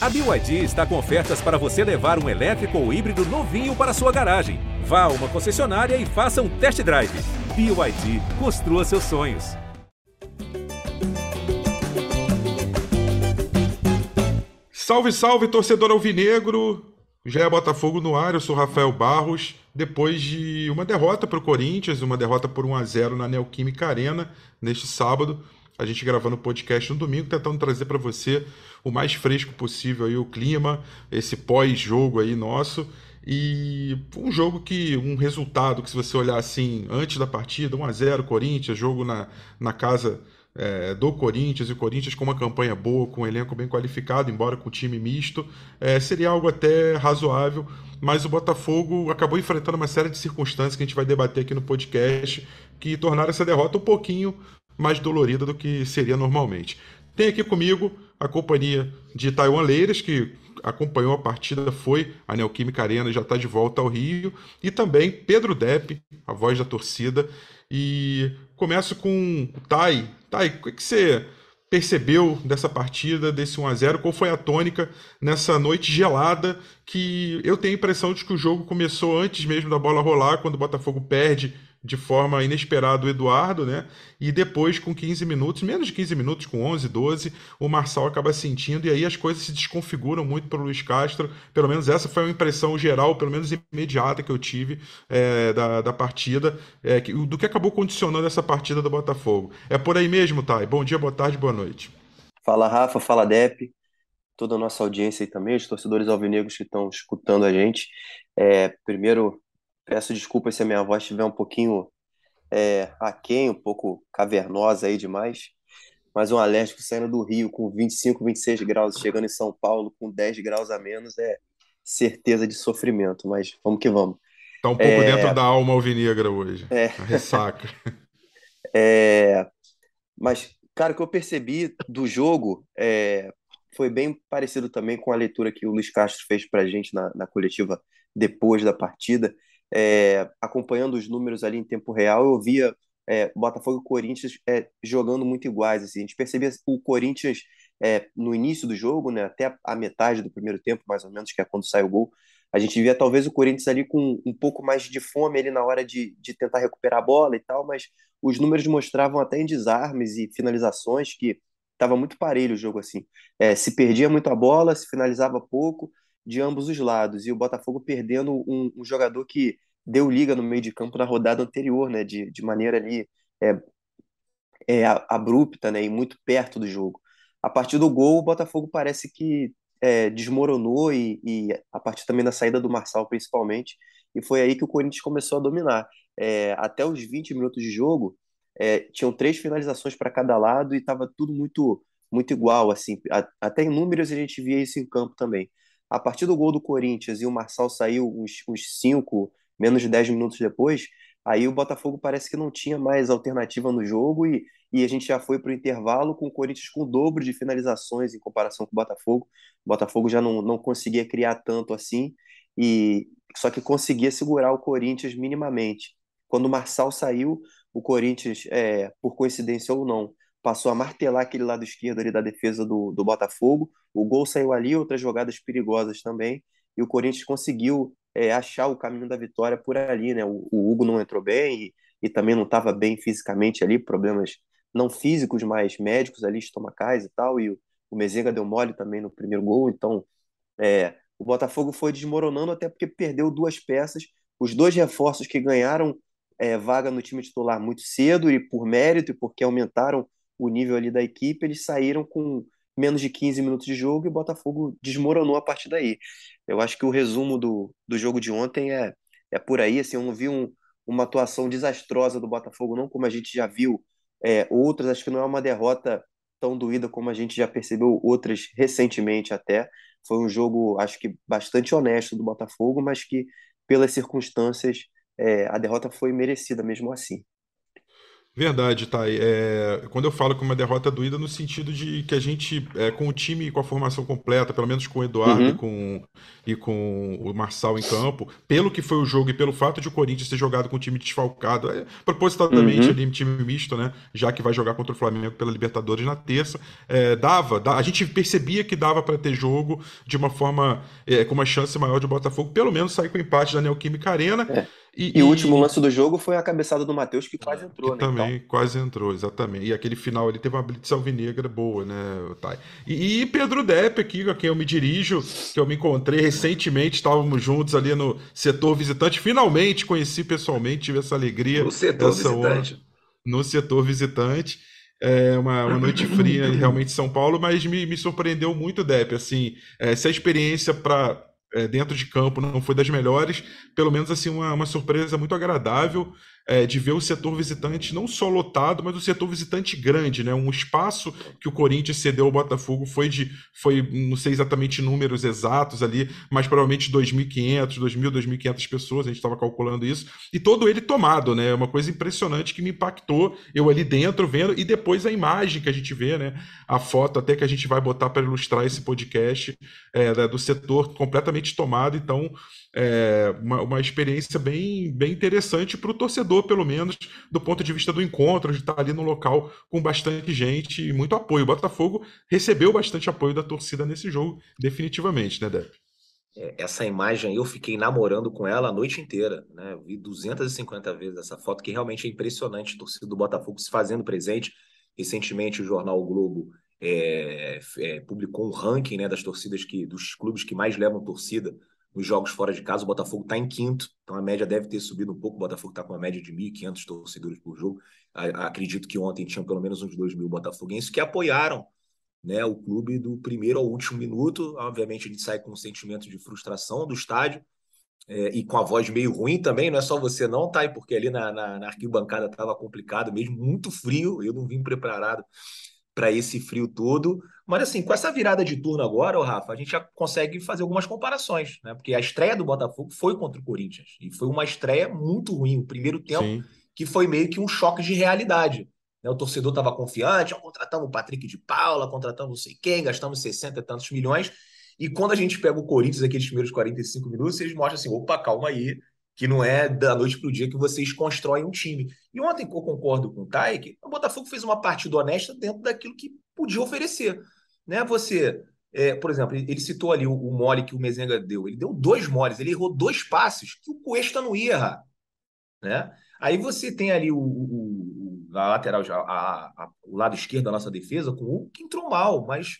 A BYD está com ofertas para você levar um elétrico ou híbrido novinho para sua garagem. Vá a uma concessionária e faça um test drive. BYD, construa seus sonhos. Salve, salve, torcedor alvinegro! Já é Botafogo no ar, eu sou Rafael Barros. Depois de uma derrota para o Corinthians, uma derrota por 1 a 0 na Neoquímica Arena neste sábado, a gente gravando o podcast no domingo, tentando trazer para você o mais fresco possível aí o clima, esse pós-jogo aí nosso. E um jogo que, um resultado que se você olhar assim, antes da partida, 1 a 0 Corinthians, jogo na, na casa é, do Corinthians, e o Corinthians com uma campanha boa, com um elenco bem qualificado, embora com time misto, é, seria algo até razoável, mas o Botafogo acabou enfrentando uma série de circunstâncias que a gente vai debater aqui no podcast, que tornaram essa derrota um pouquinho mais dolorida do que seria normalmente. Tem aqui comigo a companhia de Taiwan Leiras, que acompanhou a partida, foi a Neoquímica Arena, já está de volta ao Rio, e também Pedro Depp, a voz da torcida. E começo com o Tai, e o que você percebeu dessa partida, desse 1 a 0 Qual foi a tônica nessa noite gelada que eu tenho a impressão de que o jogo começou antes mesmo da bola rolar, quando o Botafogo perde de forma inesperada o Eduardo, né? E depois, com 15 minutos, menos de 15 minutos, com 11, 12, o Marçal acaba sentindo, e aí as coisas se desconfiguram muito para o Luiz Castro. Pelo menos essa foi uma impressão geral, pelo menos imediata, que eu tive é, da, da partida, é, do que acabou condicionando essa partida do Botafogo. É por aí mesmo, Thay? Bom dia, boa tarde, boa noite. Fala, Rafa, fala, Dep toda a nossa audiência aí também, os torcedores alvinegros que estão escutando a gente. É, primeiro, Peço desculpas se a minha voz estiver um pouquinho é, aquém, um pouco cavernosa aí demais. Mas um alérgico saindo do Rio com 25, 26 graus, chegando em São Paulo com 10 graus a menos, é certeza de sofrimento. Mas vamos que vamos. Tá um pouco é... dentro da alma alvinegra hoje. É. A ressaca. é... Mas, cara, o que eu percebi do jogo é... foi bem parecido também com a leitura que o Luiz Castro fez pra gente na, na coletiva depois da partida é, acompanhando os números ali em tempo real, eu via é, Botafogo e Corinthians é, jogando muito iguais. Assim. A gente percebia o Corinthians é, no início do jogo, né, até a metade do primeiro tempo, mais ou menos, que é quando sai o gol. A gente via talvez o Corinthians ali com um pouco mais de fome ali na hora de, de tentar recuperar a bola e tal, mas os números mostravam até em desarmes e finalizações que estava muito parelho o jogo assim. É, se perdia muito a bola, se finalizava pouco, de ambos os lados. E o Botafogo perdendo um, um jogador que deu liga no meio de campo na rodada anterior, né? De, de maneira ali é, é, abrupta, né? E muito perto do jogo. A partir do gol, o Botafogo parece que é, desmoronou e, e, a partir também da saída do Marçal, principalmente, e foi aí que o Corinthians começou a dominar. É, até os 20 minutos de jogo, é, tinham três finalizações para cada lado e estava tudo muito muito igual, assim, até em números a gente via isso em campo também. A partir do gol do Corinthians e o Marçal saiu uns, uns cinco, menos de 10 minutos depois, aí o Botafogo parece que não tinha mais alternativa no jogo e, e a gente já foi para o intervalo com o Corinthians com o dobro de finalizações em comparação com o Botafogo. O Botafogo já não, não conseguia criar tanto assim, e só que conseguia segurar o Corinthians minimamente. Quando o Marçal saiu, o Corinthians, é, por coincidência ou não, passou a martelar aquele lado esquerdo ali da defesa do, do Botafogo. O gol saiu ali, outras jogadas perigosas também, e o Corinthians conseguiu é, achar o caminho da vitória por ali, né? O, o Hugo não entrou bem e, e também não estava bem fisicamente ali, problemas não físicos, mas médicos ali, estomacais e tal, e o, o Mezenga deu mole também no primeiro gol, então é, o Botafogo foi desmoronando até porque perdeu duas peças, os dois reforços que ganharam é, vaga no time titular muito cedo e por mérito e porque aumentaram o nível ali da equipe, eles saíram com menos de 15 minutos de jogo e o Botafogo desmoronou a partir daí. Eu acho que o resumo do, do jogo de ontem é, é por aí. Assim, eu não vi um, uma atuação desastrosa do Botafogo, não como a gente já viu é, outras. Acho que não é uma derrota tão doída como a gente já percebeu outras recentemente até. Foi um jogo, acho que bastante honesto do Botafogo, mas que pelas circunstâncias é, a derrota foi merecida mesmo assim. Verdade, Thay. É, quando eu falo que uma derrota doída, no sentido de que a gente, é, com o time com a formação completa, pelo menos com o Eduardo uhum. e, com, e com o Marçal em campo, pelo que foi o jogo e pelo fato de o Corinthians ter jogado com o time desfalcado, é, propositadamente uhum. ali, time misto, né? Já que vai jogar contra o Flamengo pela Libertadores na terça, é, dava, a gente percebia que dava para ter jogo de uma forma, é, com uma chance maior de Botafogo, pelo menos sair com o empate da Neoquímica Arena. É. E, e, o último lance do jogo foi a cabeçada do Matheus, que quase entrou, que né? Também então. quase entrou, exatamente. E aquele final ele teve uma blitz alvinegra boa, né, Thay? E, e, Pedro Depp aqui, a quem eu me dirijo, que eu me encontrei recentemente, estávamos juntos ali no setor visitante. Finalmente conheci pessoalmente, tive essa alegria. No setor visitante. Honra, no setor visitante. É uma, uma noite fria realmente em São Paulo, mas me, me surpreendeu muito, Depp. Assim, essa experiência para é, dentro de campo não foi das melhores, pelo menos assim uma, uma surpresa muito agradável é, de ver o setor visitante não só lotado, mas o setor visitante grande, né? Um espaço que o Corinthians cedeu ao Botafogo foi de, foi, não sei exatamente números exatos ali, mas provavelmente 2.500, 2.000, 2.500 pessoas, a gente estava calculando isso, e todo ele tomado, né? Uma coisa impressionante que me impactou, eu ali dentro vendo, e depois a imagem que a gente vê, né? A foto até que a gente vai botar para ilustrar esse podcast é, do setor completamente tomado, então é, uma, uma experiência bem, bem interessante para o torcedor, pelo menos, do ponto de vista do encontro, de estar ali no local com bastante gente e muito apoio. O Botafogo recebeu bastante apoio da torcida nesse jogo, definitivamente, né, Depp? É, essa imagem eu fiquei namorando com ela a noite inteira, né? Eu vi 250 vezes essa foto, que realmente é impressionante, a torcida do Botafogo se fazendo presente. Recentemente, o jornal o Globo é, é, publicou um ranking né, das torcidas que, dos clubes que mais levam torcida nos jogos fora de casa. O Botafogo está em quinto, então a média deve ter subido um pouco. O Botafogo está com uma média de 1.500 torcedores por jogo. acredito que ontem tinham pelo menos uns 2 mil botafoguenses que apoiaram né, o clube do primeiro ao último minuto. Obviamente, a gente sai com um sentimento de frustração do estádio. É, e com a voz meio ruim também, não é só você não, tá? Porque ali na, na, na arquibancada estava complicado mesmo, muito frio, eu não vim preparado para esse frio todo. Mas assim, com essa virada de turno agora, Rafa, a gente já consegue fazer algumas comparações, né? Porque a estreia do Botafogo foi contra o Corinthians e foi uma estreia muito ruim, o primeiro tempo Sim. que foi meio que um choque de realidade. Né? O torcedor estava confiante, contratamos o Patrick de Paula, contratamos não sei quem, gastamos 60 e tantos milhões. E quando a gente pega o Corinthians, aqueles primeiros 45 minutos, eles mostram assim: opa, calma aí, que não é da noite para o dia que vocês constroem um time. E ontem eu concordo com o Tai que o Botafogo fez uma partida honesta dentro daquilo que podia oferecer. Né? Você, é, por exemplo, ele citou ali o, o mole que o Mezenga deu. Ele deu dois moles, ele errou dois passes que o Cuesta não ia errar. Né? Aí você tem ali o, o, o a lateral, a, a, o lado esquerdo da nossa defesa com o que entrou mal, mas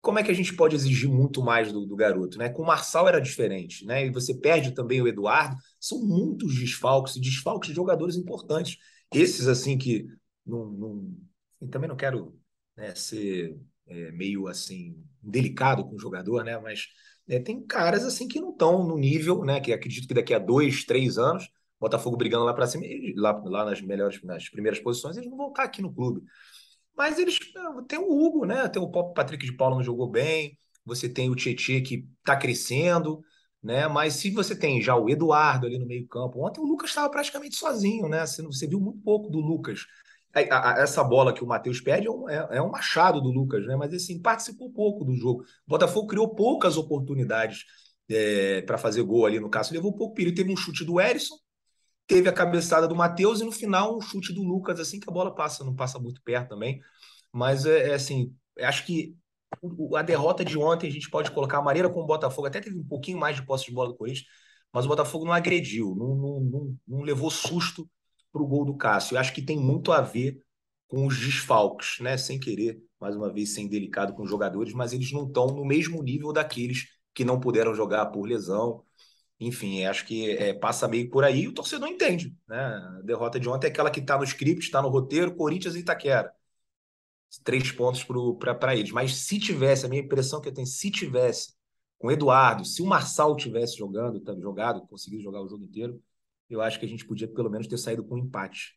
como é que a gente pode exigir muito mais do, do, garoto, né? Com o Marçal era diferente, né? E você perde também o Eduardo. São muitos desfalques, desfalques de jogadores importantes. Esses, assim, que não, não também não quero né, ser é, meio assim delicado com o jogador, né? Mas é, tem caras assim que não estão no nível, né? Que acredito que daqui a dois, três anos, Botafogo brigando lá para cima, lá, lá nas melhores, nas primeiras posições, eles vão voltar aqui no clube. Mas eles tem o Hugo, né? Tem o Patrick de Paula não jogou bem, você tem o Tietê que está crescendo, né? Mas se você tem já o Eduardo ali no meio-campo, ontem o Lucas estava praticamente sozinho, né? Você viu muito pouco do Lucas. Essa bola que o Matheus pede é um, é, é um, machado do Lucas, né? Mas assim, participou pouco do jogo. O Botafogo criou poucas oportunidades é, para fazer gol ali no caso, levou pouco perigo. Teve um chute do Erisson, teve a cabeçada do Matheus e no final um chute do Lucas, assim que a bola passa, não passa muito perto também. Mas é, é assim, acho que a derrota de ontem a gente pode colocar a maneira como o Botafogo até teve um pouquinho mais de posse de bola do Corinthians, mas o Botafogo não agrediu, não, não, não, não levou susto para o gol do Cássio. Eu acho que tem muito a ver com os desfalques, né? Sem querer, mais uma vez, sem delicado com os jogadores, mas eles não estão no mesmo nível daqueles que não puderam jogar por lesão, enfim, acho que é, passa meio por aí e o torcedor entende. Né? A derrota de ontem é aquela que está no script, está no roteiro, Corinthians e Itaquera. Três pontos para eles. Mas se tivesse, a minha impressão que eu tenho, se tivesse com o Eduardo, se o Marçal tivesse jogando, tá, jogado, conseguido jogar o jogo inteiro, eu acho que a gente podia pelo menos ter saído com um empate.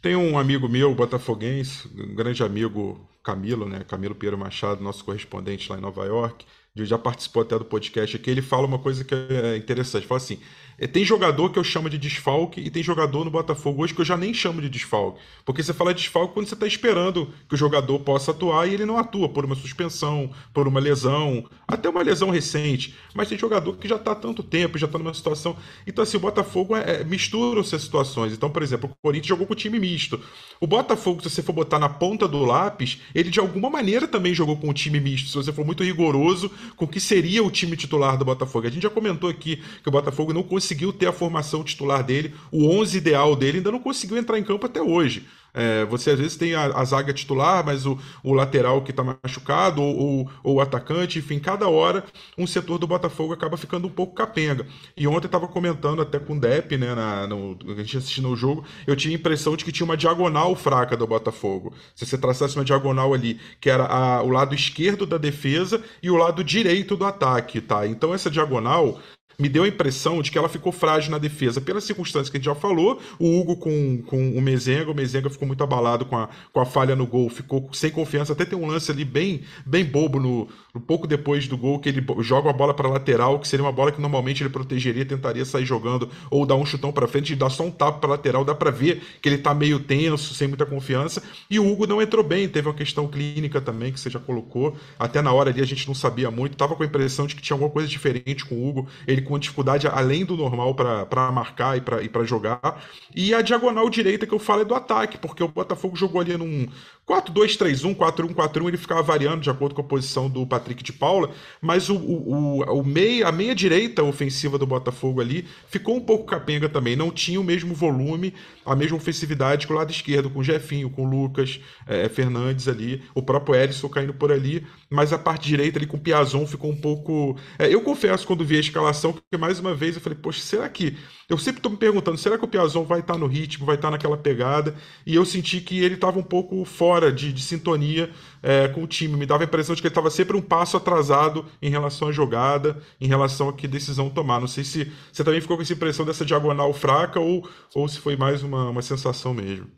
Tem um amigo meu, botafoguense, um grande amigo Camilo, né? Camilo Pinheiro Machado, nosso correspondente lá em Nova York já participou até do podcast aqui, ele fala uma coisa que é interessante. Fala assim: é, tem jogador que eu chamo de desfalque e tem jogador no Botafogo hoje que eu já nem chamo de desfalque. Porque você fala de desfalque quando você está esperando que o jogador possa atuar e ele não atua por uma suspensão, por uma lesão, até uma lesão recente. Mas tem jogador que já está há tanto tempo, já está numa situação. Então, assim, o Botafogo é, é, mistura-se as situações. Então, por exemplo, o Corinthians jogou com time misto. O Botafogo, se você for botar na ponta do lápis, ele de alguma maneira também jogou com o time misto. Se você for muito rigoroso com o que seria o time titular do Botafogo. A gente já comentou aqui que o Botafogo não conseguiu ter a formação titular dele, o 11 ideal dele, ainda não conseguiu entrar em campo até hoje. É, você às vezes tem a, a zaga titular, mas o, o lateral que está machucado, ou, o atacante, enfim, cada hora um setor do Botafogo acaba ficando um pouco capenga. E ontem estava comentando até com o Depp, né, na, no, a gente assistindo o jogo, eu tinha a impressão de que tinha uma diagonal fraca do Botafogo. Se você traçasse uma diagonal ali, que era a, o lado esquerdo da defesa e o lado direito do ataque, tá? Então essa diagonal me deu a impressão de que ela ficou frágil na defesa, pelas circunstâncias que a gente já falou. O Hugo com, com o Mezenga, o Mezenga ficou muito abalado com a, com a falha no gol, ficou sem confiança. Até tem um lance ali bem, bem bobo no, um pouco depois do gol, que ele joga a bola para lateral, que seria uma bola que normalmente ele protegeria, tentaria sair jogando, ou dar um chutão para frente, e dar só um tapa para lateral. Dá para ver que ele tá meio tenso, sem muita confiança. E o Hugo não entrou bem, teve uma questão clínica também, que você já colocou. Até na hora ali a gente não sabia muito, tava com a impressão de que tinha alguma coisa diferente com o Hugo. Ele com dificuldade além do normal para marcar e para jogar. E a diagonal direita que eu falo é do ataque, porque o Botafogo jogou ali num 4-2-3-1, 4-1-4-1, ele ficava variando de acordo com a posição do Patrick de Paula, mas o, o, o, meia, a meia direita ofensiva do Botafogo ali ficou um pouco capenga também, não tinha o mesmo volume, a mesma ofensividade que o lado esquerdo, com o Jefinho, com o Lucas é, Fernandes ali, o próprio Erisson caindo por ali, mas a parte direita ali com o Piazon ficou um pouco. É, eu confesso, quando vi a escalação, que mais uma vez eu falei, poxa, será que. Eu sempre estou me perguntando, será que o Piazon vai estar tá no ritmo, vai estar tá naquela pegada? E eu senti que ele estava um pouco fora de, de sintonia é, com o time. Me dava a impressão de que ele estava sempre um passo atrasado em relação à jogada, em relação a que decisão tomar. Não sei se você também ficou com essa impressão dessa diagonal fraca ou, ou se foi mais uma, uma sensação mesmo.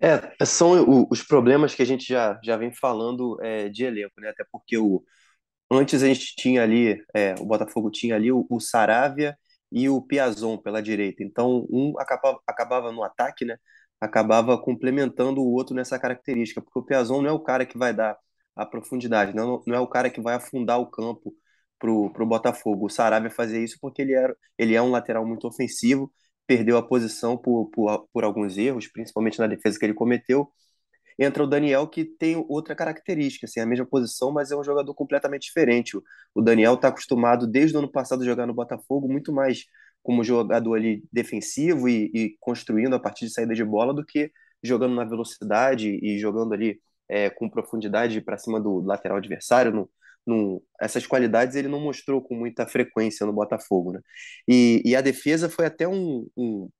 É, são os problemas que a gente já, já vem falando é, de elenco, né? Até porque o, antes a gente tinha ali, é, o Botafogo tinha ali o, o Saravia e o Piazon pela direita. Então, um acabava no ataque, né? Acabava complementando o outro nessa característica, porque o Piazon não é o cara que vai dar a profundidade, não, não é o cara que vai afundar o campo pro, pro Botafogo. O Saravia fazia isso porque ele, era, ele é um lateral muito ofensivo perdeu a posição por, por, por alguns erros, principalmente na defesa que ele cometeu. Entra o Daniel, que tem outra característica, assim, a mesma posição, mas é um jogador completamente diferente. O Daniel está acostumado, desde o ano passado, a jogar no Botafogo, muito mais como jogador ali defensivo e, e construindo a partir de saída de bola do que jogando na velocidade e jogando ali é, com profundidade para cima do lateral adversário, no, não, essas qualidades ele não mostrou com muita frequência no Botafogo, né? E, e a defesa foi até um, um,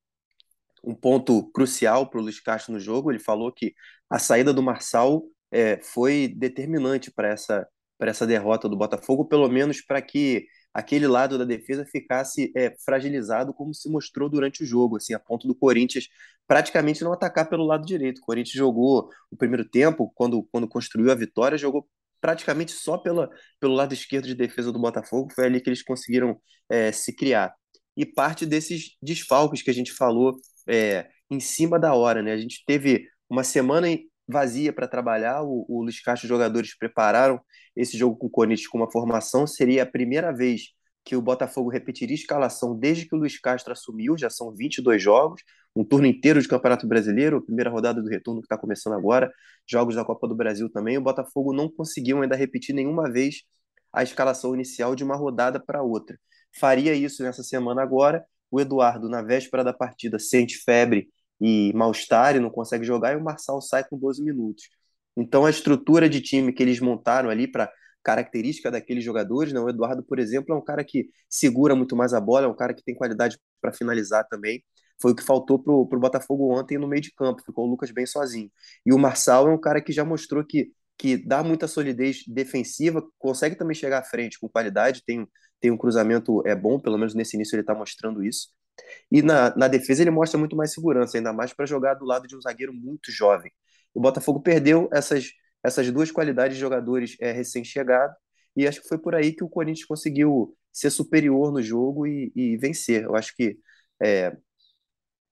um ponto crucial para o Luiz Castro no jogo. Ele falou que a saída do Marçal é, foi determinante para essa, para essa derrota do Botafogo, pelo menos para que aquele lado da defesa ficasse é, fragilizado, como se mostrou durante o jogo, assim, a ponto do Corinthians praticamente não atacar pelo lado direito. O Corinthians jogou o primeiro tempo, quando, quando construiu a vitória, jogou praticamente só pela, pelo lado esquerdo de defesa do Botafogo, foi ali que eles conseguiram é, se criar. E parte desses desfalques que a gente falou é, em cima da hora, né? A gente teve uma semana vazia para trabalhar, o, o Luiz Castro os jogadores prepararam esse jogo com o Corinthians com uma formação, seria a primeira vez que o Botafogo repetiria escalação desde que o Luiz Castro assumiu, já são 22 jogos, um turno inteiro de Campeonato Brasileiro, primeira rodada do retorno que está começando agora, jogos da Copa do Brasil também. O Botafogo não conseguiu ainda repetir nenhuma vez a escalação inicial de uma rodada para outra. Faria isso nessa semana agora. O Eduardo, na véspera da partida, sente febre e mal-estar e não consegue jogar, e o Marçal sai com 12 minutos. Então, a estrutura de time que eles montaram ali para característica daqueles jogadores, né? o Eduardo, por exemplo, é um cara que segura muito mais a bola, é um cara que tem qualidade para finalizar também foi o que faltou pro, pro Botafogo ontem no meio de campo, ficou o Lucas bem sozinho. E o Marçal é um cara que já mostrou que, que dá muita solidez defensiva, consegue também chegar à frente com qualidade, tem, tem um cruzamento é bom, pelo menos nesse início ele está mostrando isso. E na, na defesa ele mostra muito mais segurança, ainda mais para jogar do lado de um zagueiro muito jovem. O Botafogo perdeu essas, essas duas qualidades de jogadores é, recém-chegado e acho que foi por aí que o Corinthians conseguiu ser superior no jogo e, e vencer. Eu acho que é,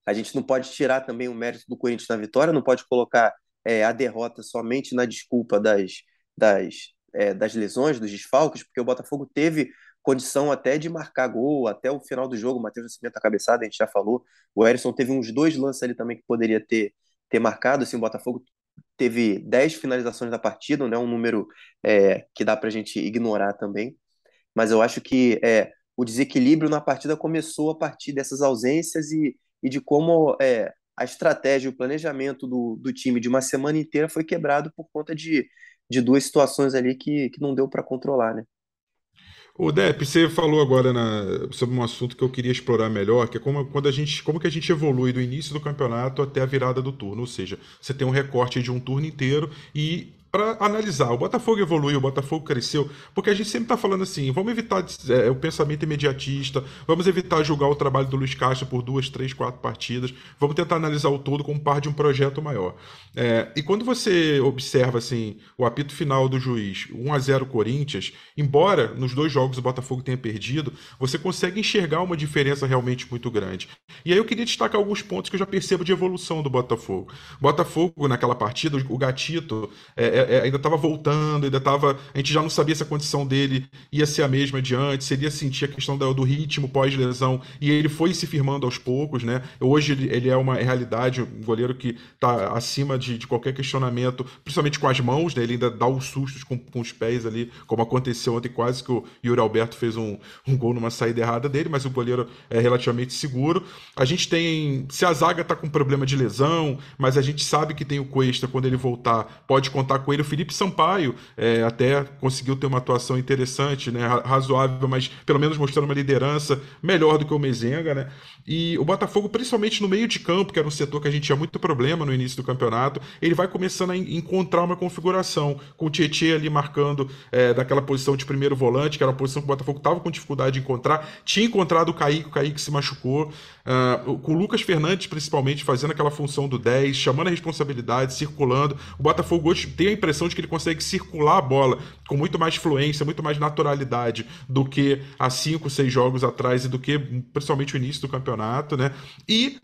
a gente não pode tirar também o mérito do Corinthians na vitória, não pode colocar é, a derrota somente na desculpa das, das, é, das lesões, dos desfalques, porque o Botafogo teve condição até de marcar gol até o final do jogo. O Matheus Nascimento a cabeçada, a gente já falou. O Erisson teve uns dois lances ali também que poderia ter, ter marcado. Assim, o Botafogo teve 10 finalizações da partida, né? um número é, que dá para a gente ignorar também. Mas eu acho que é, o desequilíbrio na partida começou a partir dessas ausências e, e de como é, a estratégia, o planejamento do, do time de uma semana inteira foi quebrado por conta de, de duas situações ali que, que não deu para controlar, né? O Dep, você falou agora na, sobre um assunto que eu queria explorar melhor, que é como, quando a gente, como que a gente evolui do início do campeonato até a virada do turno. Ou seja, você tem um recorte de um turno inteiro e para analisar. O Botafogo evoluiu, o Botafogo cresceu, porque a gente sempre está falando assim: vamos evitar é, o pensamento imediatista, vamos evitar julgar o trabalho do Luiz Castro por duas, três, quatro partidas, vamos tentar analisar o todo como parte de um projeto maior. É, e quando você observa assim o apito final do juiz, 1 a 0 Corinthians, embora nos dois jogos o Botafogo tenha perdido, você consegue enxergar uma diferença realmente muito grande. E aí eu queria destacar alguns pontos que eu já percebo de evolução do Botafogo. Botafogo, naquela partida, o Gatito. É, é, é, ainda estava voltando, ainda estava. A gente já não sabia se a condição dele ia ser a mesma de antes, seria sentir a questão do, do ritmo pós-lesão, e ele foi se firmando aos poucos, né? Hoje ele, ele é uma realidade, um goleiro que está acima de, de, qualquer questionamento, principalmente com as mãos, né? Ele ainda dá os sustos com, com os pés ali, como aconteceu ontem, quase que o Yuri Alberto fez um, um gol numa saída errada dele, mas o goleiro é relativamente seguro. A gente tem. Se a zaga está com problema de lesão, mas a gente sabe que tem o Cuesta, quando ele voltar, pode contar com ele. O Felipe Sampaio é, até conseguiu ter uma atuação interessante, né, razoável, mas pelo menos mostrando uma liderança melhor do que o Mezenga, né? E o Botafogo, principalmente no meio de campo, que era um setor que a gente tinha muito problema no início do campeonato, ele vai começando a encontrar uma configuração, com o Tietchan ali marcando é, daquela posição de primeiro volante, que era uma posição que o Botafogo estava com dificuldade de encontrar. Tinha encontrado o Kaique, o Kaique se machucou. Uh, com o Lucas Fernandes, principalmente, fazendo aquela função do 10, chamando a responsabilidade, circulando. O Botafogo hoje tem a impressão de que ele consegue circular a bola com muito mais fluência, muito mais naturalidade do que há 5, 6 jogos atrás e do que principalmente o início do campeonato, né? E,